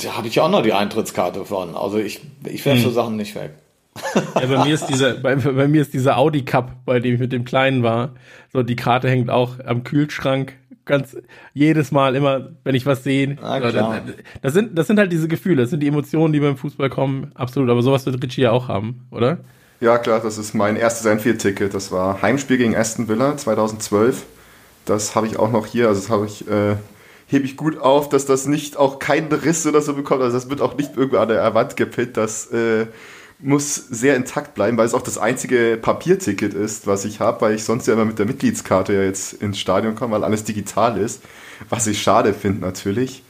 da habe ich auch noch die Eintrittskarte von. Also ich, ich werfe so Sachen nicht weg. Ja, bei mir ist dieser, bei, bei mir ist dieser Audi Cup, bei dem ich mit dem Kleinen war. So, die Karte hängt auch am Kühlschrank. Ganz jedes Mal immer, wenn ich was sehe. Ah, so, klar. das, das sind, das sind halt diese Gefühle, das sind die Emotionen, die beim Fußball kommen. Absolut. Aber sowas wird Richie ja auch haben, oder? Ja, klar, das ist mein erstes Anfield-Ticket. Das war Heimspiel gegen Aston Villa 2012. Das habe ich auch noch hier. Also das habe ich, äh, hebe ich gut auf, dass das nicht auch keinen Riss oder so bekommt. Also das wird auch nicht irgendwo an der Wand gepinnt. Das äh, muss sehr intakt bleiben, weil es auch das einzige Papierticket ist, was ich habe, weil ich sonst ja immer mit der Mitgliedskarte ja jetzt ins Stadion komme, weil alles digital ist. Was ich schade finde natürlich.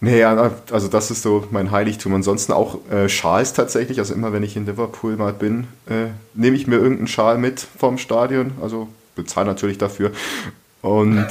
Naja, also das ist so mein Heiligtum. Ansonsten auch äh, Schals tatsächlich. Also immer wenn ich in Liverpool mal bin, äh, nehme ich mir irgendeinen Schal mit vom Stadion. Also bezahle natürlich dafür. Und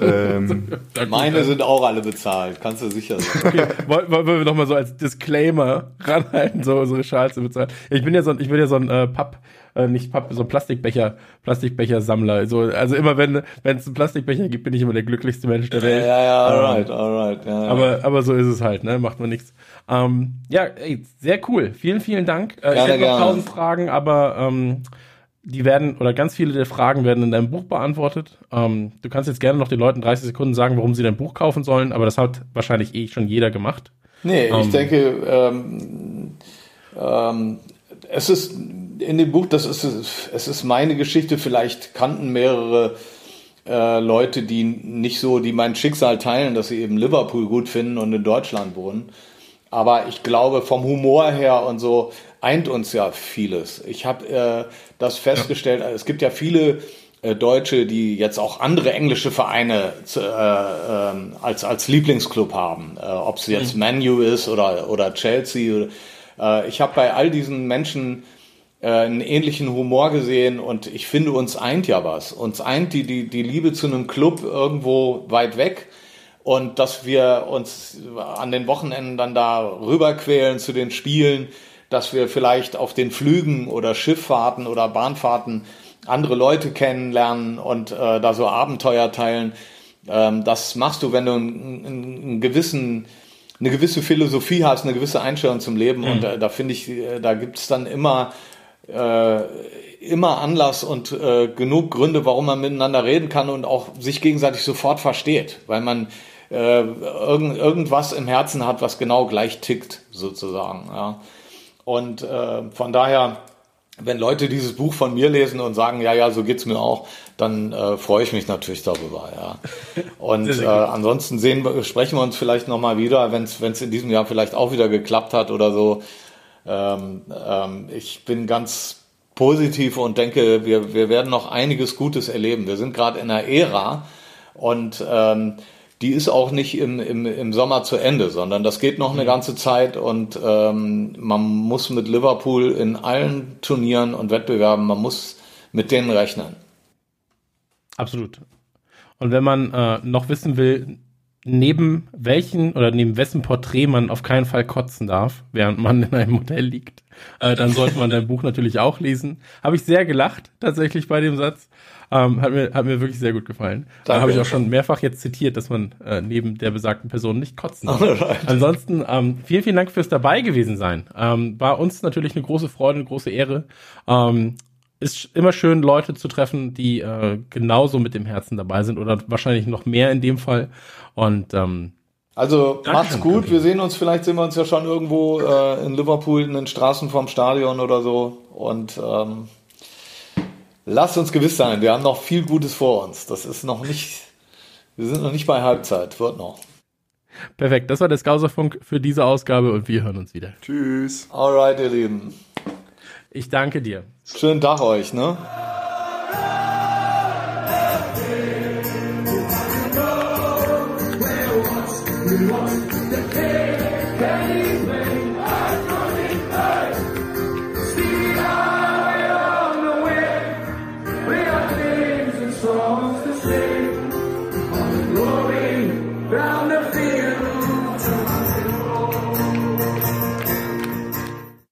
ähm, Meine sind auch alle bezahlt, kannst du sicher sein. Okay, wollen, wollen wir noch mal so als Disclaimer ranhalten, so unsere Schals zu bezahlen. Ich bin ja so ein, ich bin ja so ein äh, Papp, äh, nicht Papp, so ein Plastikbecher, Plastikbecher-Sammler. So, also immer wenn wenn es einen Plastikbecher gibt, bin ich immer der glücklichste Mensch der Ja, Welt. ja, Ähm, alright, alright. Ja, ja. Aber, aber so ist es halt, ne? Macht man nichts. Ähm, ja, ey, sehr cool. Vielen, vielen Dank. Äh, ich Gerne, hätte noch tausend Fragen, aber ähm, die werden, oder ganz viele der Fragen werden in deinem Buch beantwortet. Ähm, du kannst jetzt gerne noch den Leuten 30 Sekunden sagen, warum sie dein Buch kaufen sollen, aber das hat wahrscheinlich eh schon jeder gemacht. Nee, ich Ähm. denke, ähm, ähm, es ist in dem Buch, das ist es ist meine Geschichte. Vielleicht kannten mehrere äh, Leute, die nicht so, die mein Schicksal teilen, dass sie eben Liverpool gut finden und in Deutschland wohnen. Aber ich glaube, vom Humor her und so eint uns ja vieles. Ich habe äh, das festgestellt, es gibt ja viele äh, Deutsche, die jetzt auch andere englische Vereine zu, äh, ähm, als, als Lieblingsclub haben. Äh, Ob es jetzt Manu ist oder, oder Chelsea. Äh, ich habe bei all diesen Menschen äh, einen ähnlichen Humor gesehen und ich finde, uns eint ja was. Uns eint die, die, die Liebe zu einem Club irgendwo weit weg und dass wir uns an den Wochenenden dann da rüberquälen zu den Spielen, dass wir vielleicht auf den Flügen oder Schifffahrten oder Bahnfahrten andere Leute kennenlernen und äh, da so Abenteuer teilen. Ähm, das machst du, wenn du einen, einen gewissen eine gewisse Philosophie hast, eine gewisse Einstellung zum Leben. Mhm. Und äh, da finde ich, äh, da gibt es dann immer, äh, immer Anlass und äh, genug Gründe, warum man miteinander reden kann und auch sich gegenseitig sofort versteht, weil man äh, irgend, irgendwas im Herzen hat, was genau gleich tickt, sozusagen. Ja. Und äh, von daher wenn Leute dieses Buch von mir lesen und sagen, ja, ja, so geht's mir auch, dann äh, freue ich mich natürlich darüber, ja. Und äh, ansonsten sehen, sprechen wir uns vielleicht nochmal wieder, wenn es in diesem Jahr vielleicht auch wieder geklappt hat oder so. Ähm, ähm, ich bin ganz positiv und denke, wir, wir werden noch einiges Gutes erleben. Wir sind gerade in einer Ära und ähm, die ist auch nicht im, im, im Sommer zu Ende, sondern das geht noch eine mhm. ganze Zeit und ähm, man muss mit Liverpool in allen Turnieren und Wettbewerben, man muss mit denen rechnen. Absolut. Und wenn man äh, noch wissen will, neben welchen oder neben wessen Porträt man auf keinen Fall kotzen darf, während man in einem Hotel liegt, äh, dann sollte man dein Buch natürlich auch lesen. Habe ich sehr gelacht tatsächlich bei dem Satz. Ähm, hat, mir, hat mir wirklich sehr gut gefallen. Da habe ich auch schon mehrfach jetzt zitiert, dass man äh, neben der besagten Person nicht kotzen darf. Ansonsten ähm, vielen, vielen Dank fürs dabei gewesen sein. Ähm, war uns natürlich eine große Freude, eine große Ehre. Ähm, ist immer schön, Leute zu treffen, die äh, genauso mit dem Herzen dabei sind oder wahrscheinlich noch mehr in dem Fall. Und ähm, also macht's gut. Wir sehen uns, vielleicht sehen wir uns ja schon irgendwo äh, in Liverpool in den Straßen vom Stadion oder so. Und ähm, Lasst uns gewiss sein, wir haben noch viel Gutes vor uns. Das ist noch nicht, wir sind noch nicht bei Halbzeit, wird noch. Perfekt, das war der Skauserfunk für diese Ausgabe und wir hören uns wieder. Tschüss. Alright, ihr Lieben. Ich danke dir. Schönen Tag euch, ne?